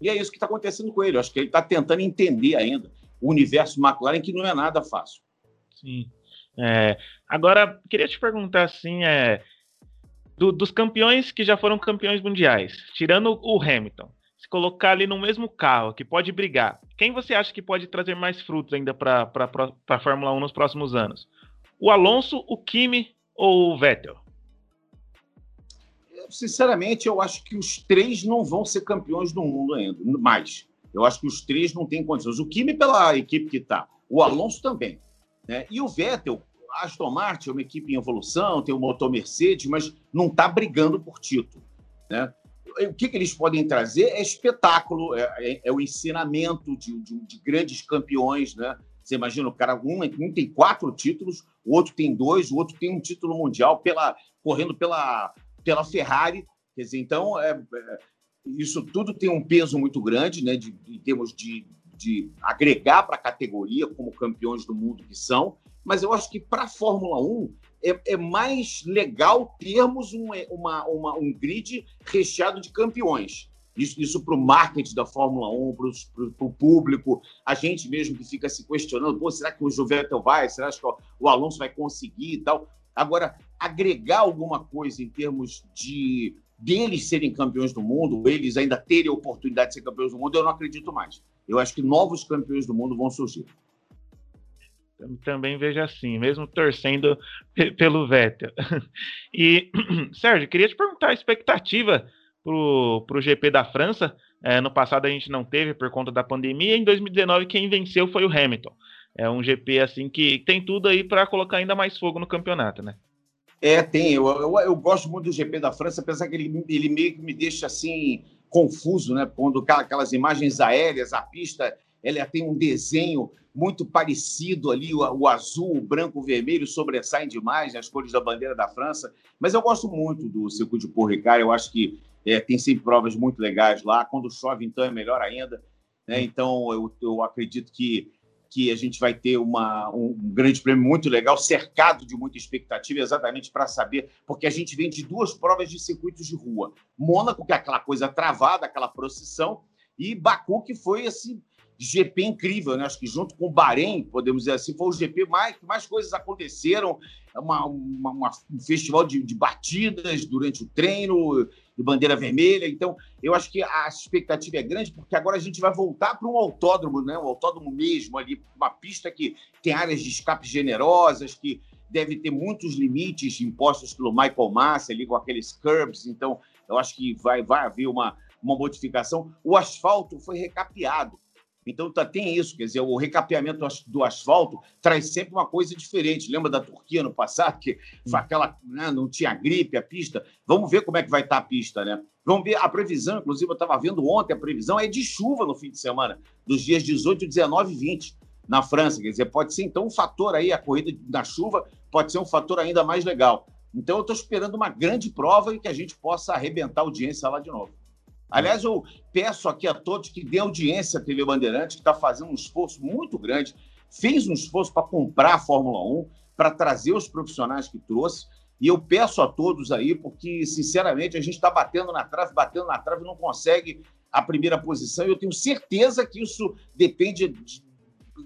[SPEAKER 3] E é isso que está acontecendo com ele. Eu acho que ele está tentando entender ainda o universo McLaren, que não é nada fácil.
[SPEAKER 1] Sim. É, agora, queria te perguntar assim, é, do, dos campeões que já foram campeões mundiais, tirando o Hamilton, se colocar ali no mesmo carro, que pode brigar, quem você acha que pode trazer mais frutos ainda para a Fórmula 1 nos próximos anos? O Alonso, o Kimi ou o Vettel?
[SPEAKER 3] Sinceramente, eu acho que os três não vão ser campeões do mundo ainda, mais. Eu acho que os três não têm condições. O Kimi pela equipe que está, o Alonso também. Né? E o Vettel, Aston Martin é uma equipe em evolução, tem o motor Mercedes, mas não está brigando por título. Né? O que, que, eles podem trazer é espetáculo, é, é, é o ensinamento de, de, de, grandes campeões. Né? Você imagina, o cara, um, um, tem quatro títulos, o outro tem dois, o outro tem um título mundial pela, correndo pela, pela Ferrari. Quer dizer, então, é, é isso tudo tem um peso muito grande né, de, em termos de, de agregar para a categoria como campeões do mundo que são mas eu acho que para a Fórmula 1 é, é, mais legal termos um, uma, uma, um grid recheado de campeões. Isso, isso para o marketing da Fórmula 1, para o público, a gente mesmo que fica se questionando: Pô, será que o Vettel vai? Será que o Alonso vai conseguir e tal? Agora, agregar alguma coisa em termos de deles serem campeões do mundo, eles ainda terem a oportunidade de ser campeões do mundo, eu não acredito mais. Eu acho que novos campeões do mundo vão surgir.
[SPEAKER 1] Também vejo assim, mesmo torcendo pelo Vettel. E, Sérgio, queria te perguntar a expectativa para o GP da França. É, no passado a gente não teve por conta da pandemia. Em 2019, quem venceu foi o Hamilton. É um GP assim que tem tudo aí para colocar ainda mais fogo no campeonato, né?
[SPEAKER 3] É, tem. Eu, eu, eu, gosto muito do GP da França, apesar que ele, ele meio que me deixa assim confuso, né? Quando aquelas imagens aéreas, a pista ela tem um desenho muito parecido ali, o, o azul, o branco, o vermelho sobressaem demais nas cores da bandeira da França. Mas eu gosto muito do circuito de Paul Ricard, eu acho que é, tem sempre provas muito legais lá. Quando chove, então, é melhor ainda. Né? Então, eu, eu acredito que que a gente vai ter uma, um grande prêmio muito legal, cercado de muita expectativa, exatamente para saber, porque a gente vem de duas provas de circuitos de rua. Mônaco, que é aquela coisa travada, aquela procissão, e Baku, que foi esse GP incrível, né? Acho que junto com o Bahrein, podemos dizer assim, foi o GP mais que mais coisas aconteceram, uma, uma, uma, um festival de, de, batidas durante o treino, de bandeira vermelha. Então, eu acho que a expectativa é grande, porque agora a gente vai voltar para um autódromo, né? Um autódromo mesmo ali, uma pista que tem áreas de escape generosas, que deve ter muitos limites impostos pelo Michael Massa ali com aqueles curbs. Então, eu acho que vai, vai haver uma, uma modificação. O asfalto foi recapeado. Então tá, tem isso, quer dizer, o recapeamento do asfalto traz sempre uma coisa diferente. Lembra da Turquia no passado, que foi aquela, né, não tinha gripe a pista? Vamos ver como é que vai estar tá a pista, né? Vamos ver a previsão, inclusive eu estava vendo ontem, a previsão é de chuva no fim de semana, dos dias 18, 19 e 20 na França. Quer dizer, pode ser então um fator aí, a corrida na chuva pode ser um fator ainda mais legal. Então eu estou esperando uma grande prova e que a gente possa arrebentar a audiência lá de novo. Aliás, eu peço aqui a todos que dêem audiência à TV Bandeirantes, que está fazendo um esforço muito grande, fez um esforço para comprar a Fórmula 1, para trazer os profissionais que trouxe. E eu peço a todos aí, porque, sinceramente, a gente está batendo na trave, batendo na trave, não consegue a primeira posição. E eu tenho certeza que isso depende de,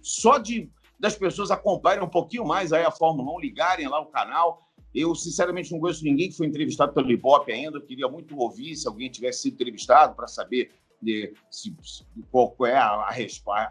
[SPEAKER 3] só de das pessoas acompanharem um pouquinho mais aí a Fórmula 1, ligarem lá o canal eu, sinceramente, não conheço ninguém que foi entrevistado pelo Ibope ainda. Eu queria muito ouvir se alguém tivesse sido entrevistado para saber de, se, qual, é a, a,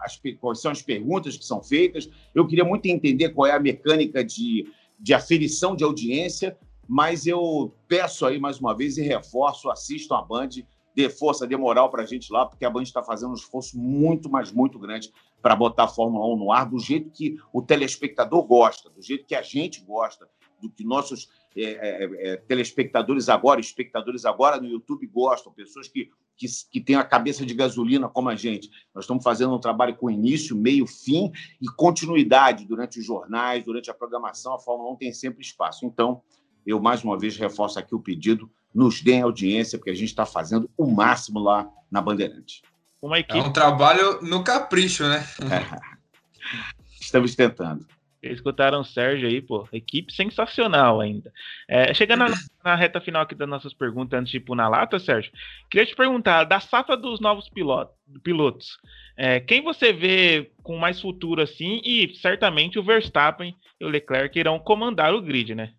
[SPEAKER 3] as, quais são as perguntas que são feitas. Eu queria muito entender qual é a mecânica de, de aferição de audiência, mas eu peço aí mais uma vez e reforço: assistam a Band, dê força, dê moral para a gente lá, porque a Band está fazendo um esforço muito, mas muito grande para botar a Fórmula 1 no ar do jeito que o telespectador gosta, do jeito que a gente gosta do que nossos é, é, é, telespectadores agora, espectadores agora no YouTube gostam, pessoas que, que, que têm a cabeça de gasolina como a gente. Nós estamos fazendo um trabalho com início, meio, fim e continuidade durante os jornais, durante a programação. A Fórmula 1 tem sempre espaço. Então, eu mais uma vez reforço aqui o pedido: nos deem audiência, porque a gente está fazendo o máximo lá na Bandeirante.
[SPEAKER 2] Uma equipe... É um trabalho no capricho, né?
[SPEAKER 3] Estamos tentando.
[SPEAKER 1] Escutaram o Sérgio aí, pô. Equipe sensacional ainda. É, chegando na, na, reta final aqui das nossas perguntas, antes de ir na lata, Sérgio, queria te perguntar, da safra dos novos pilotos, pilotos é, quem você vê com mais futuro assim? E certamente o Verstappen e o Leclerc irão comandar o grid, né?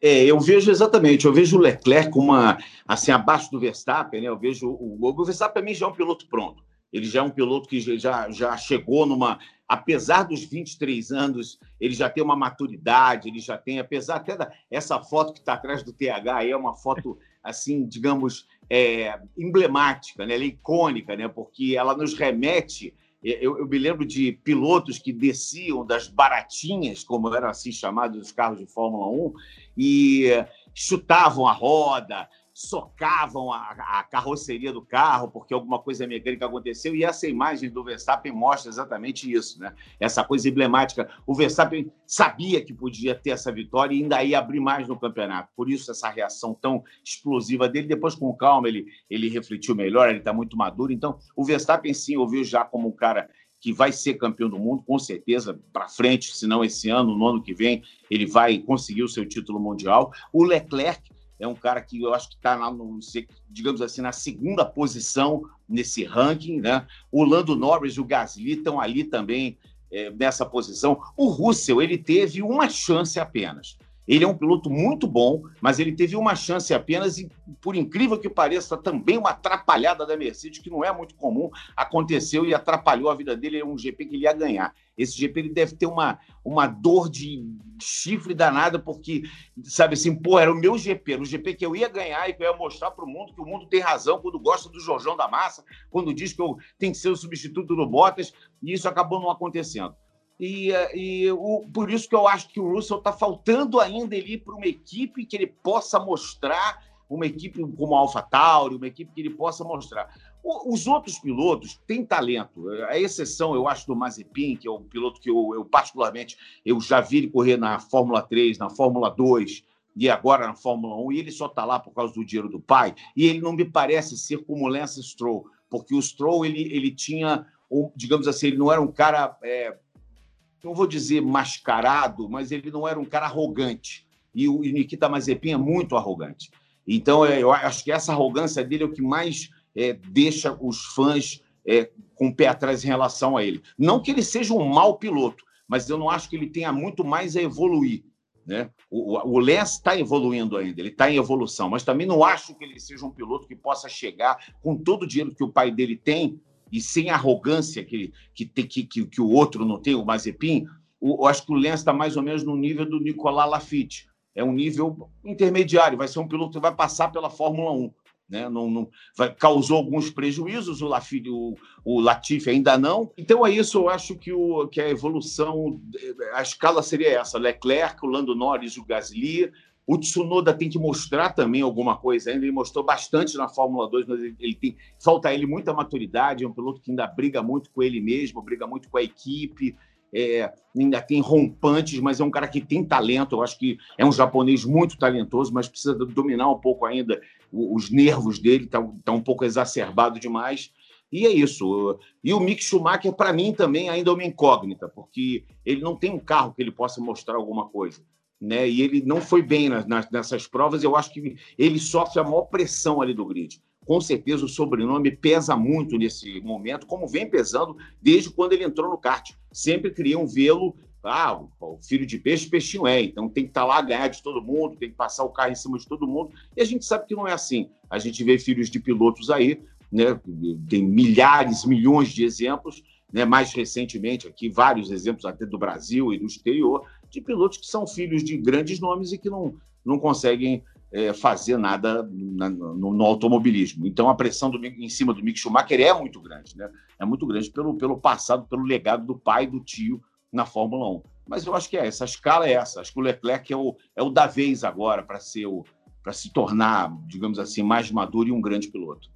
[SPEAKER 3] É, eu vejo exatamente, eu vejo o Leclerc uma, assim, abaixo do Verstappen, né? Eu vejo o, o Verstappen também já é um piloto pronto. Ele já é um piloto que já, já chegou numa, apesar dos 23 anos, ele já tem uma maturidade, ele já tem, apesar até da essa foto que está atrás do TH aí é uma foto assim, digamos, é, emblemática, né? Ela é icônica, né? Porque ela nos remete. Eu, eu, me lembro de pilotos que desciam das baratinhas, como eram assim chamados os carros de Fórmula 1, e chutavam a roda, socavam a, a, carroceria do carro porque alguma coisa mecânica aconteceu e essa imagem do Verstappen mostra exatamente isso, né? Essa coisa emblemática. O Verstappen sabia que podia ter essa vitória e ainda ia abrir mais no campeonato. Por isso essa reação tão explosiva dele. Depois com calma ele ele refletiu melhor, ele está muito maduro. Então o Verstappen sim eu vi já como um cara que vai ser campeão do mundo, com certeza, para frente, se não esse ano, no ano que vem, ele vai conseguir o seu título mundial. O Leclerc é um cara que eu acho que está, digamos assim, na segunda posição nesse ranking. Né? O Lando Norris e o Gasly estão ali também é, nessa posição. O Russell ele teve uma chance apenas. Ele é um piloto muito bom, mas ele teve uma chance apenas e, por incrível que pareça, também uma atrapalhada da Mercedes, que não é muito comum, aconteceu e atrapalhou a vida dele. É um GP que ele ia ganhar. Esse GP ele deve ter uma, uma dor de chifre danada, porque, sabe assim, pô, era o meu GP, era o GP que eu ia ganhar e que eu ia mostrar para o mundo que o mundo tem razão quando gosta do Jorjão da Massa, quando diz que eu tenho que ser o substituto do Bottas, e isso acabou não acontecendo. E, e o, por isso que eu acho que o Russell está faltando ainda ele ir para uma equipe que ele possa mostrar, uma equipe como a AlphaTauri, uma equipe que ele possa mostrar. O, os outros pilotos têm talento. A exceção, eu acho, do Mazepin, que é um piloto que eu, eu particularmente eu já vi ele correr na Fórmula 3, na Fórmula 2 e agora na Fórmula 1, e ele só está lá por causa do dinheiro do pai, e ele não me parece ser como Lance Stroll, porque o Stroll ele, ele tinha, digamos assim, ele não era um cara é, não vou dizer mascarado, mas ele não era um cara arrogante. E o Nikita Mazepin é muito arrogante. Então, é, eu acho que essa arrogância dele é o que mais é, deixa os fãs é, com o pé atrás em relação a ele. Não que ele seja um mau piloto, mas eu não acho que ele tenha muito mais a evoluir. Né? O, o está evoluindo ainda, ele está em evolução, mas também não acho que ele seja um piloto que possa chegar com todo o dinheiro que o pai dele tem e sem arrogância que, que, que, que, que o outro não tem, o Mazepin, eu acho que o Lance está mais ou menos no nível do Nicolas Lafitte. É um nível intermediário, vai ser um piloto que vai passar pela Fórmula 1. Né? Não, não, vai, causou alguns prejuízos, o, Lafite, o, o Latifi ainda não. Então é isso, eu acho que, o, que a evolução, a escala seria essa: Leclerc, o Lando Norris, o Gasly, o Tsunoda tem que mostrar também alguma coisa ainda. Ele mostrou bastante na Fórmula 2, mas ele, ele tem. Falta a ele muita maturidade. É um piloto que ainda briga muito com ele mesmo, briga muito com a equipe. É, ainda tem rompantes, mas é um cara que tem talento. Eu acho que é um japonês muito talentoso, mas precisa dominar um pouco ainda os nervos dele, está tá um pouco exacerbado demais. E é isso. E o Mick Schumacher, para mim, também ainda é uma incógnita, porque ele não tem um carro que ele possa mostrar alguma coisa né? E ele não foi bem nas, nas, nessas provas. Eu acho que ele sofre a maior pressão ali do grid. Com certeza o sobrenome pesa muito nesse momento, como vem pesando desde quando ele entrou no kart. Sempre queriam vê-lo ah, o filho de peixe, peixinho é. Então tem que estar tá lá, ganhar de todo mundo, tem que passar o carro em cima de todo mundo. E a gente sabe que não é assim. A gente vê filhos de pilotos aí, né? Tem milhares, milhões de exemplos, né? Mais recentemente aqui, vários exemplos até do Brasil e do exterior, de pilotos que são filhos de grandes nomes e que não, não conseguem é, fazer nada na, no, no, automobilismo. Então a pressão do, em cima do Mick Schumacher é muito grande, né? É muito grande pelo, pelo passado, pelo legado do pai do tio na Fórmula 1. Mas eu acho que é essa, a escala é essa. Acho que o Leclerc é o, é o da vez agora para ser o para se tornar, digamos assim, mais maduro e um grande piloto.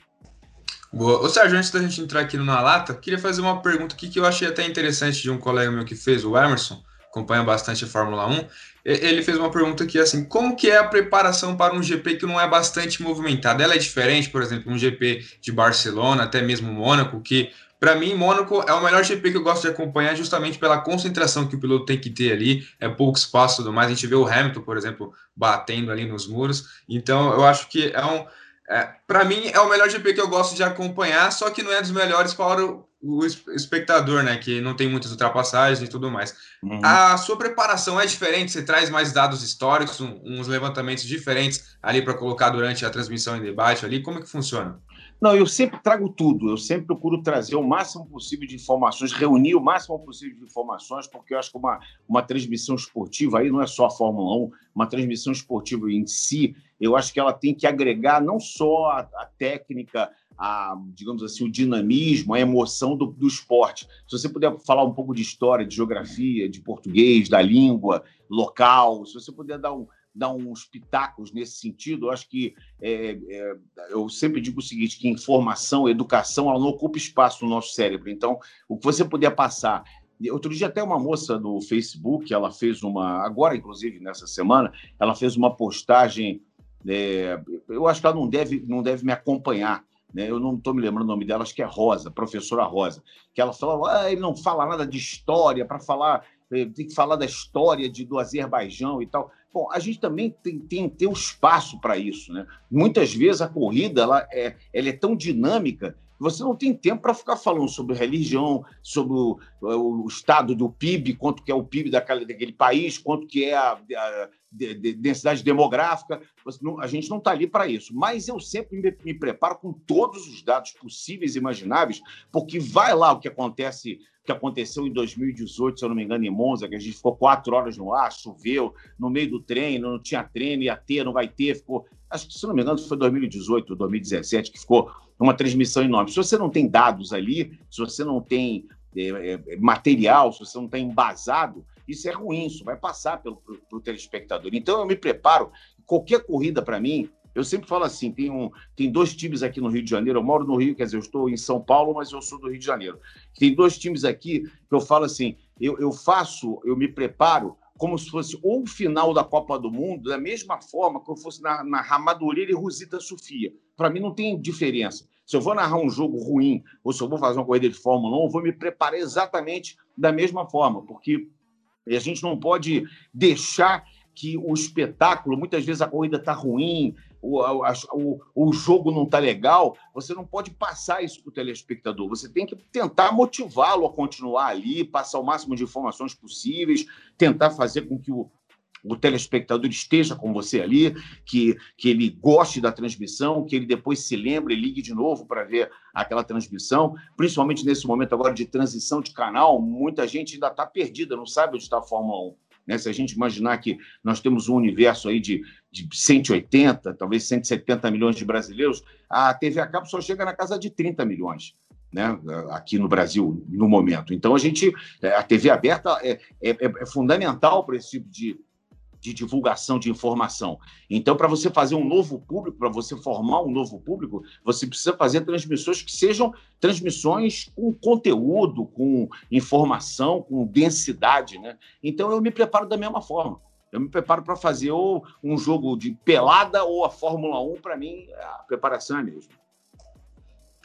[SPEAKER 2] Boa. Ô Sérgio, antes da gente entrar aqui no Na Lata, queria fazer uma pergunta aqui que eu achei até interessante de um colega meu que fez, o Emerson acompanha bastante a Fórmula 1, ele fez uma pergunta aqui assim, como que é a preparação para um GP que não é bastante movimentado? Ela é diferente, por exemplo, um GP de Barcelona, até mesmo Mônaco, que para mim, Mônaco é o melhor GP que eu gosto de acompanhar justamente pela concentração que o piloto tem que ter ali, é pouco espaço e tudo mais. A gente vê o Hamilton, por exemplo, batendo ali nos muros. Então, eu acho que é um. É, para mim, é o melhor GP que eu gosto de acompanhar, só que não é dos melhores para o espectador, né? Que não tem muitas ultrapassagens e tudo mais. Uhum. A sua preparação é diferente? Você traz mais dados históricos, um, uns levantamentos diferentes ali para colocar durante a transmissão em debate ali? Como é que funciona?
[SPEAKER 3] Não, eu sempre trago tudo, eu sempre procuro trazer o máximo possível de informações, reunir o máximo possível de informações, porque eu acho que uma, uma transmissão esportiva aí não é só a Fórmula 1, uma transmissão esportiva em si, eu acho que ela tem que agregar não só a, a técnica, a, digamos assim, o dinamismo, a emoção do, do esporte. Se você puder falar um pouco de história, de geografia, de português, da língua local, se você puder dar um, dar uns pitacos nesse sentido. Eu acho que é, é, eu sempre digo o seguinte: que informação, educação, ela não ocupa espaço no nosso cérebro. Então, o que você puder passar. Outro dia, até uma moça no Facebook, ela fez uma. Agora, inclusive, nessa semana, ela fez uma postagem. É, eu acho que ela não deve, não deve me acompanhar. Né? Eu não estou me lembrando o nome dela, acho que é Rosa, professora Rosa, que ela falou: ah, ele não fala nada de história para falar, eh, tem que falar da história de, do Azerbaijão e tal. Bom, a gente também tem, tem que ter um espaço para isso. Né? Muitas vezes a corrida ela é, ela é tão dinâmica Você não tem tempo para ficar falando sobre religião, sobre o, o, estado do PIB, quanto que é o PIB daquele, país, quanto que é a, a, de, de, densidade demográfica. A gente não está ali para isso. Mas eu sempre me, me, preparo com todos os dados possíveis e imagináveis, porque vai lá o que acontece que aconteceu em 2018, se eu não me engano, em Monza, que a gente ficou quatro horas no ar, choveu, no meio do treino, não tinha treino, ia ter, não vai ter, ficou. Acho que, se não me engano, foi 2018, 2017, que ficou uma transmissão enorme. Se você não tem dados ali, se você não tem é, é, material, se você não tem embasado, isso é ruim, isso vai passar pelo pro, telespectador. Então eu me preparo, qualquer corrida para mim, eu sempre falo assim: tem, um, tem dois times aqui no Rio de Janeiro. Eu moro no Rio, quer dizer, eu estou em São Paulo, mas eu sou do Rio de Janeiro. Tem dois times aqui que eu falo assim: eu, eu faço, eu me preparo como se fosse ou o final da Copa do Mundo, da mesma forma que eu fosse narrar Madureira e Rosita Sofia. Para mim não tem diferença. Se eu vou narrar um jogo ruim ou se eu vou fazer uma corrida de Fórmula 1, eu vou me preparar exatamente da mesma forma, porque a gente não pode deixar que o espetáculo, muitas vezes a corrida está ruim, o, o, o jogo não está legal, você não pode passar isso para o telespectador. Você tem que tentar motivá-lo a continuar ali, passar o máximo de informações possíveis, tentar fazer com que o, o telespectador esteja com você ali, que, que ele goste da transmissão, que ele depois se lembre e ligue de novo para ver aquela transmissão, principalmente nesse momento agora de transição de canal, muita gente ainda está perdida, não sabe onde está a Fórmula 1. Né? Se a gente imaginar que nós temos um universo aí de, de 180, talvez 170 milhões de brasileiros, a TV a cabo só chega na casa de 30 milhões. Né, aqui no Brasil, no momento. Então, a gente, a TV aberta é, é, é fundamental para esse tipo de, de divulgação de informação. Então, para você fazer um novo público, para você formar um novo público, você precisa fazer transmissões que sejam transmissões com conteúdo, com informação, com densidade. Né? Então, eu me preparo da mesma forma. Eu me preparo para fazer ou um jogo de pelada ou a Fórmula 1, para mim, a preparação é mesmo.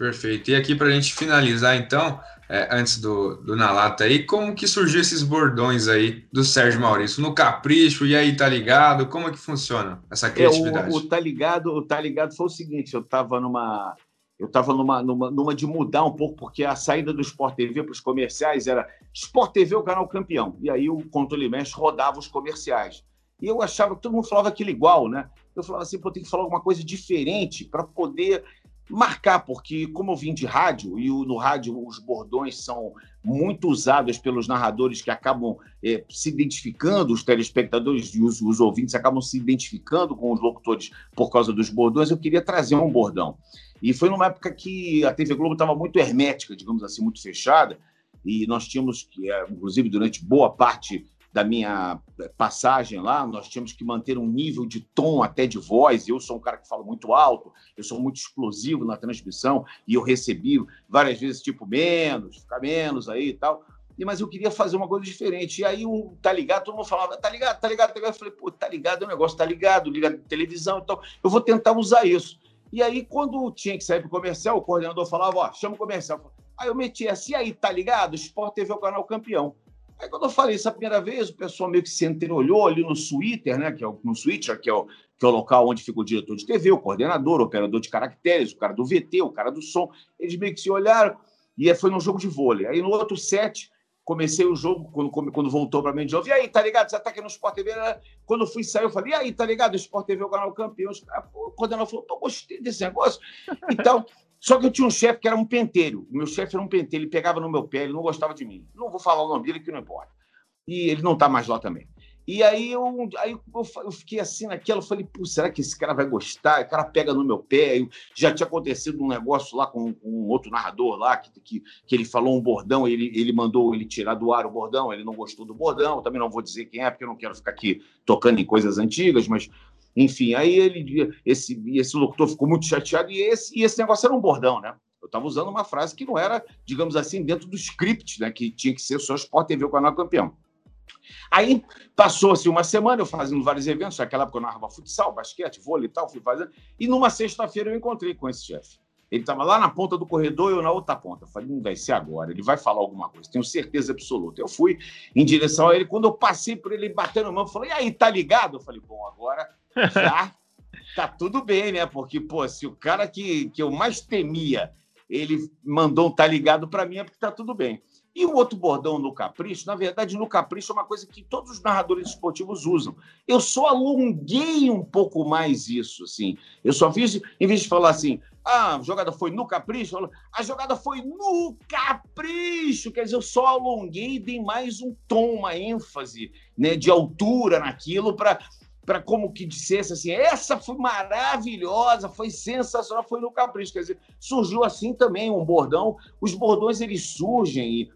[SPEAKER 2] Perfeito. E aqui para a gente finalizar, então, é, antes do, do Na Lata aí, como que surgiu esses bordões aí do Sérgio Maurício? No Capricho, e aí, tá ligado? Como é que funciona essa criatividade?
[SPEAKER 3] É, o, o, tá ligado, o Tá Ligado foi o seguinte, eu estava numa... Eu estava numa, numa, numa de mudar um pouco, porque a saída do Sport TV para os comerciais era Sport TV o canal campeão. E aí o controle mestre rodava os comerciais. E eu achava que todo mundo falava aquilo igual, né? Eu falava assim, pô, tem que falar alguma coisa diferente para poder marcar, porque como eu vim de rádio, e no rádio os bordões são muito usados pelos narradores que acabam é, se identificando, os telespectadores e os, os, ouvintes acabam se identificando com os locutores por causa dos bordões, eu queria trazer um bordão. E foi numa época que a TV Globo estava muito hermética, digamos assim, muito fechada, e nós tínhamos, é, inclusive durante boa parte da minha passagem lá, nós tínhamos que manter um nível de tom até de voz. Eu sou um cara que fala muito alto, eu sou muito explosivo na transmissão e eu recebi várias vezes tipo menos, ficar menos aí e tal. Mas eu queria fazer uma coisa diferente. E aí o tá ligado, todo mundo falava, tá ligado, tá ligado, tá ligado. Eu falei, pô, tá ligado é um negócio, tá ligado, liga televisão, então eu vou tentar usar isso. E aí, quando tinha que sair para comercial, o coordenador falava, ó, chama o comercial. Aí eu metia assim, aí, tá ligado? Sport TV é o canal campeão. Aí quando eu falei isso a primeira vez, o pessoal meio que se entreolhou ali no Twitter, né, que é o, no Switcher, que é o, que é o local onde fica o diretor de TV, o coordenador, o operador de caracteres, o cara do VT, o cara do som. Eles meio que se olharam e foi num jogo de vôlei. Aí no outro set, comecei o jogo, quando, quando voltou para mim de novo. E aí, tá ligado? Você tá aqui no Sport TV? Quando eu fui sair, eu falei, e aí, tá ligado? O Sport TV é o canal campeão. O coordenador falou, pô, gostei desse negócio. Então, só que eu tinha um chefe que era um penteiro. O meu chefe era um penteiro, ele pegava no meu pé, ele não gostava de mim. Não vou falar o nome dele, que não importa. E ele não está mais lá também. E aí eu, aí eu fiquei assim naquela, eu falei, Pô, será que esse cara vai gostar? O cara pega no meu pé. Já tinha acontecido um negócio lá com, com um outro narrador lá, que, que, que, ele falou um bordão, ele, ele mandou ele tirar do ar o bordão, ele não gostou do bordão, também não vou dizer quem é, porque eu não quero ficar aqui tocando em coisas antigas, mas enfim, aí ele, esse, esse locutor ficou muito chateado e esse, e esse negócio era um bordão, né? Eu estava usando uma frase que não era, digamos assim, dentro do script, né? Que tinha que ser só Sport TV o canal campeão. Aí passou-se uma semana, eu fazendo vários eventos, naquela época eu narrava futsal, basquete, vôlei e tal, fui fazendo. E numa sexta-feira eu encontrei com esse chefe. Ele estava lá na ponta do corredor e eu na outra ponta. Eu falei, não vai ser agora, ele vai falar alguma coisa, tenho certeza absoluta. Eu fui em direção a ele, quando eu passei por ele batendo mão, eu falei, e aí, tá ligado? Eu falei, bom, agora já tá tudo bem, né? Porque, pô, se o cara que, que eu mais temia ele mandou um tá ligado para mim, é porque tá tudo bem. E o outro bordão no Capricho, na verdade, no Capricho é uma coisa que todos os narradores esportivos usam. Eu só alonguei um pouco mais isso, assim. Eu só fiz, em vez de falar assim, ah, a jogada foi no Capricho, a jogada foi no Capricho. Quer dizer, eu só alonguei e dei mais um tom, uma ênfase né, de altura naquilo para para como que dissesse assim, essa foi maravilhosa, foi sensacional, foi no capricho. Quer dizer, surgiu assim também um bordão. Os bordões eles surgem e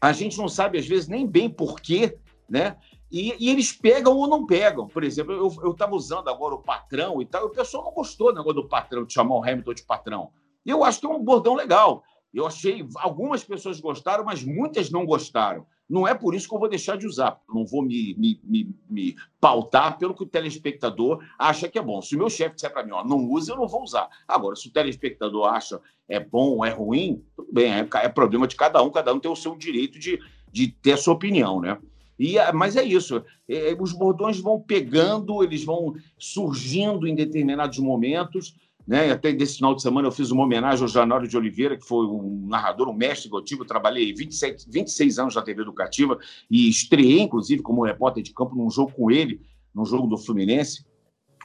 [SPEAKER 3] a gente não sabe, às vezes, nem bem porquê, né? E, e, eles pegam ou não pegam. Por exemplo, eu estava usando agora o patrão e tal, e o pessoal não gostou do negócio do patrão, de chamar o Hamilton de patrão. E eu acho que é um bordão legal. Eu achei, algumas pessoas gostaram, mas muitas não gostaram. Não é por isso que eu vou deixar de usar. Não vou me, me, me, me pautar pelo que o telespectador acha que é bom. Se o meu chefe disser para mim, ó, não use, eu não vou usar. Agora, se o telespectador acha é bom ou é ruim, tudo bem, é, é problema de cada um, cada um tem o seu direito de, de ter a sua opinião, né? E, mas é isso, é, os bordões vão pegando, eles vão surgindo em determinados momentos, né? Até desse final de semana eu fiz uma homenagem ao Januário de Oliveira, que foi um narrador, um mestre gotivo. Eu trabalhei 27, 26 anos na TV Educativa e estreiei, inclusive, como repórter de campo num jogo com ele, num jogo do Fluminense,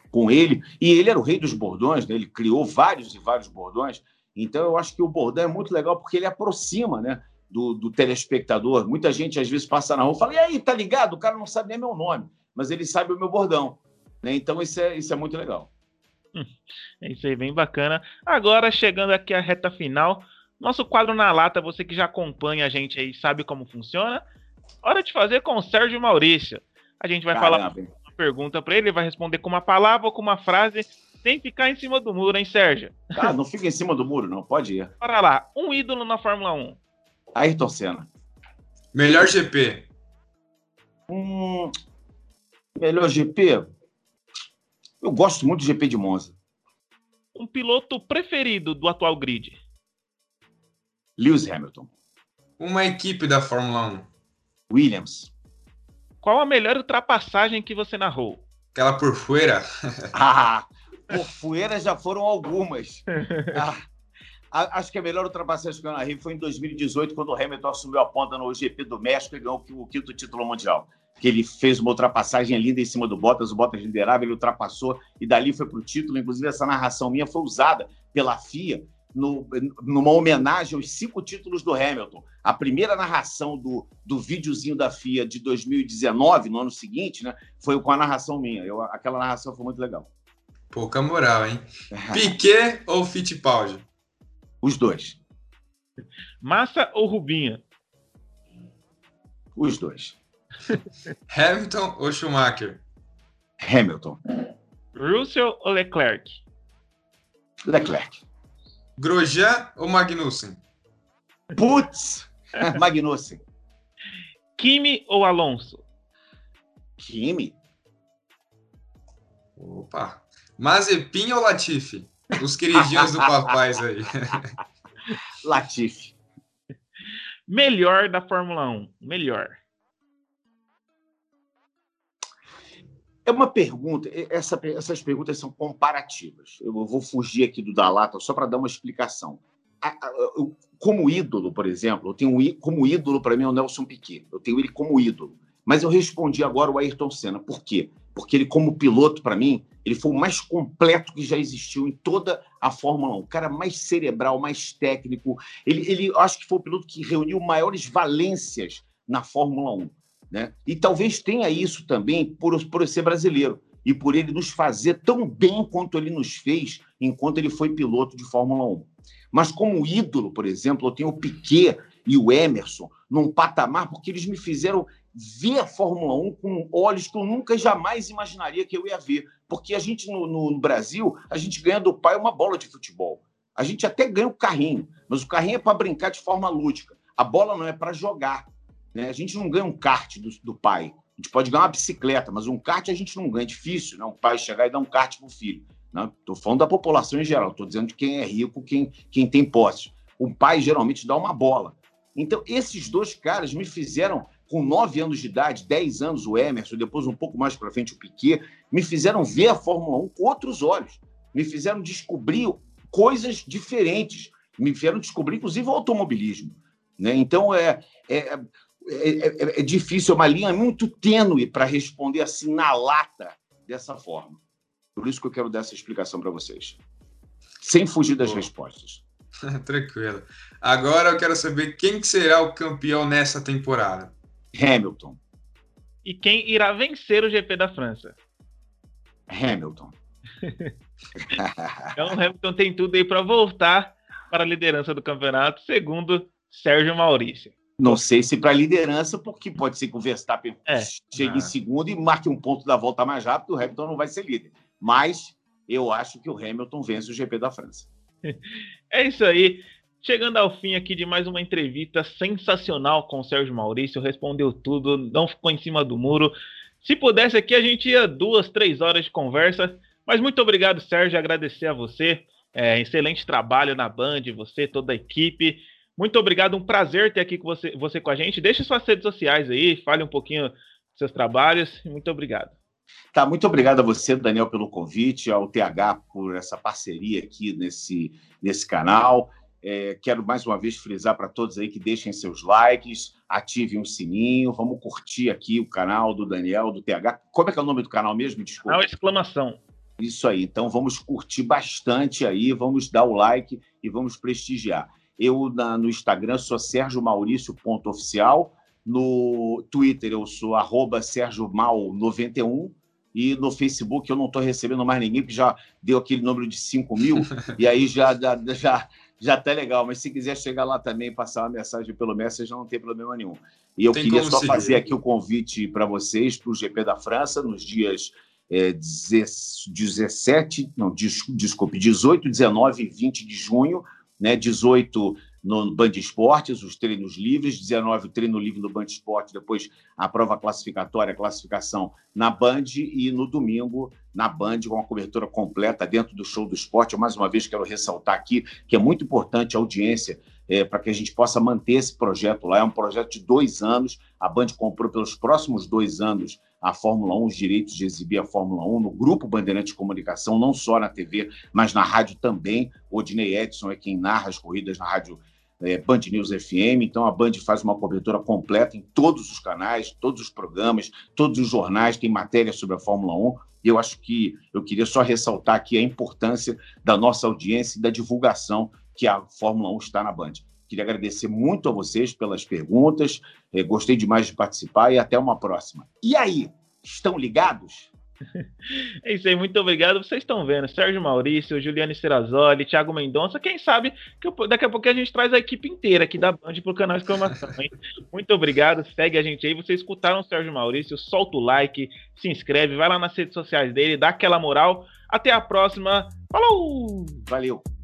[SPEAKER 3] com ele. E ele era o rei dos bordões, né? ele criou vários e vários bordões. Então eu acho que o bordão é muito legal porque ele aproxima, né? Do, do, telespectador. Muita gente às vezes passa na rua e fala: e aí, tá ligado? O cara não sabe nem meu nome, mas ele sabe o meu bordão. Né? Então isso é, isso é muito legal.
[SPEAKER 1] É isso aí, bem bacana. Agora, chegando aqui à reta final, nosso quadro na lata, você que já acompanha a gente aí, sabe como funciona. Hora de fazer com o Sérgio Maurício. A gente vai Caramba. falar uma pergunta para ele, ele vai responder com uma palavra ou com uma frase, sem ficar em cima do muro, hein, Sérgio?
[SPEAKER 3] Ah, não fica em cima do muro, não, pode ir.
[SPEAKER 1] Bora lá, um ídolo na Fórmula 1.
[SPEAKER 3] Ayrton Senna.
[SPEAKER 2] Melhor GP.
[SPEAKER 3] Hum, melhor GP? Eu gosto muito do GP de Monza.
[SPEAKER 1] Um piloto preferido do atual grid?
[SPEAKER 3] Lewis Hamilton.
[SPEAKER 2] Uma equipe da Fórmula
[SPEAKER 3] 1? Williams.
[SPEAKER 1] Qual a melhor ultrapassagem que você narrou?
[SPEAKER 2] Aquela por fuera.
[SPEAKER 3] ah, por fuera já foram algumas. Ah, acho que a melhor ultrapassagem que eu narrei foi em 2018, quando o Hamilton assumiu a ponta no GP do México e ganhou o quinto título mundial que ele fez uma ultrapassagem linda em cima do Bottas, o Bottas liderava, ele ultrapassou e dali foi para o título. Inclusive, essa narração minha foi usada pela FIA no, numa homenagem aos cinco títulos do Hamilton. A primeira narração do, do videozinho da FIA de 2019, no ano seguinte, né, foi com a narração minha. Eu, aquela narração foi muito legal.
[SPEAKER 2] Pouca moral, hein? Piquet ou Fittipaldi?
[SPEAKER 3] Os dois.
[SPEAKER 1] Massa ou Rubinha?
[SPEAKER 3] Os dois.
[SPEAKER 2] Hamilton ou Schumacher?
[SPEAKER 3] Hamilton.
[SPEAKER 1] Russell ou Leclerc?
[SPEAKER 3] Leclerc.
[SPEAKER 2] Grosjean ou Magnussen?
[SPEAKER 3] Putz! Magnussen.
[SPEAKER 1] Kimi ou Alonso?
[SPEAKER 3] Kimi.
[SPEAKER 2] Opa. Mazepin ou Latifi? Os queridinhos do papais aí.
[SPEAKER 3] Latifi.
[SPEAKER 1] Melhor da Fórmula 1. Melhor.
[SPEAKER 3] É uma pergunta, essa, essas perguntas são comparativas. Eu vou fugir aqui do da lata só para dar uma explicação. Como ídolo, por exemplo, eu tenho como ídolo para mim é o Nelson Piquet. Eu tenho ele como ídolo. Mas eu respondi agora o Ayrton Senna. Por quê? Porque ele, como piloto, para mim, ele foi o mais completo que já existiu em toda a Fórmula 1. O cara mais cerebral, mais técnico. Ele, ele acho que foi o piloto que reuniu maiores valências na Fórmula 1. Né? E talvez tenha isso também por, por ser brasileiro e por ele nos fazer tão bem quanto ele nos fez enquanto ele foi piloto de Fórmula 1. Mas como ídolo, por exemplo, eu tenho o Piquet e o Emerson num patamar porque eles me fizeram ver a Fórmula 1 com olhos que eu nunca jamais imaginaria que eu ia ver. Porque a gente no, no Brasil, a gente ganha do pai uma bola de futebol. A gente até ganha o carrinho, mas o carrinho é para brincar de forma lúdica. A bola não é para jogar. Né? A gente não ganha um kart do, do pai. A gente pode ganhar uma bicicleta, mas um kart a gente não ganha. É difícil, né? Um pai chegar e dar um kart para o filho. Estou né? falando da população em geral. Estou dizendo de quem é rico, quem, quem tem posse. O pai geralmente dá uma bola. Então, esses dois caras me fizeram, com nove anos de idade, dez anos o Emerson, depois um pouco mais para frente o Piquet, me fizeram ver a Fórmula 1 com outros olhos. Me fizeram descobrir coisas diferentes Me vieram descobrir, inclusive, o automobilismo. Né? Então, é, é, é, é, é difícil, é uma linha muito tênue para responder assim na lata dessa forma. Por isso que eu quero dar essa explicação para vocês. Sem fugir das respostas.
[SPEAKER 2] Tranquilo. Agora eu quero saber quem que será o campeão nessa temporada.
[SPEAKER 3] Hamilton.
[SPEAKER 1] E quem irá vencer o GP da França?
[SPEAKER 3] Hamilton.
[SPEAKER 1] então, Hamilton tem tudo aí para voltar para a liderança do campeonato, segundo Sérgio Maurício.
[SPEAKER 3] Não sei se para a liderança, porque pode ser que o Verstappen é. chegue ah. em segundo e marque um ponto da volta mais rápido, o Hamilton não vai ser líder. Mas eu acho que o Hamilton vence o GP da França.
[SPEAKER 1] É isso aí. Chegando ao fim aqui de mais uma entrevista sensacional com o Sérgio Maurício, respondeu tudo, não ficou em cima do muro. Se pudesse aqui, a gente ia duas, três horas de conversa. Mas muito obrigado, Sérgio, agradecer a você. É, excelente trabalho na Band, você, toda a equipe. Muito obrigado, um prazer ter aqui com você, você com a gente. Deixe suas redes sociais aí, fale um pouquinho dos seus trabalhos. Muito obrigado.
[SPEAKER 3] Tá, muito obrigado a você, Daniel, pelo convite, ao TH por essa parceria aqui nesse, nesse canal. É, quero mais uma vez frisar para todos aí que deixem seus likes, ativem o sininho, vamos curtir aqui o canal do Daniel, do TH. Como é que é o nome do canal mesmo?
[SPEAKER 1] Desculpa. Canal Exclamação.
[SPEAKER 3] Isso aí. Então vamos curtir bastante aí, vamos dar o like e vamos prestigiar. Eu na, no Instagram sou Sérgio Maurício.oficial, no Twitter eu sou arroba Sérgio Mal91 e no Facebook eu não estou recebendo mais ninguém, porque já deu aquele número de 5 mil, e aí já, já, já, já tá legal. Mas se quiser chegar lá também e passar uma mensagem pelo Messenger, não tem problema nenhum. E eu tem queria só fazer aqui o convite para vocês para o GP da França, nos dias é, 17, não, desculpe, 18, 19 e 20 de junho, né? 18 no Band Esportes, os treinos livres, 19 o treino livre no Band Esportes, depois a prova classificatória, a classificação na Band e no domingo na Band com uma cobertura completa dentro do show do esporte. Eu, mais uma vez quero ressaltar aqui que é muito importante a audiência é, para que a gente possa manter esse projeto lá. É um projeto de dois anos. A Band comprou pelos próximos dois anos a Fórmula 1, os direitos de exibir a Fórmula 1 no grupo Bandeirantes de Comunicação, não só na TV, mas na rádio também. Odinei Edson é quem narra as corridas na rádio é, Band News FM. Então a Band faz uma cobertura completa em todos os canais, todos os programas, todos os jornais têm matéria sobre a Fórmula 1. E eu acho que eu queria só ressaltar aqui a importância da nossa audiência e da divulgação que a Fórmula 1 está na Band. Queria agradecer muito a vocês pelas perguntas, é, gostei demais de participar e até uma próxima. E aí, estão ligados?
[SPEAKER 1] É isso aí, muito obrigado. Vocês estão vendo, Sérgio Maurício, Juliane Serrazoli, Thiago Mendonça. Quem sabe que eu, daqui a pouco a gente traz a equipe inteira aqui da Band para o canal Exclamação. Hein? Muito obrigado, segue a gente aí. Vocês escutaram o Sérgio Maurício, solta o like, se inscreve, vai lá nas redes sociais dele, dá aquela moral. Até a próxima. Falou!
[SPEAKER 3] Valeu!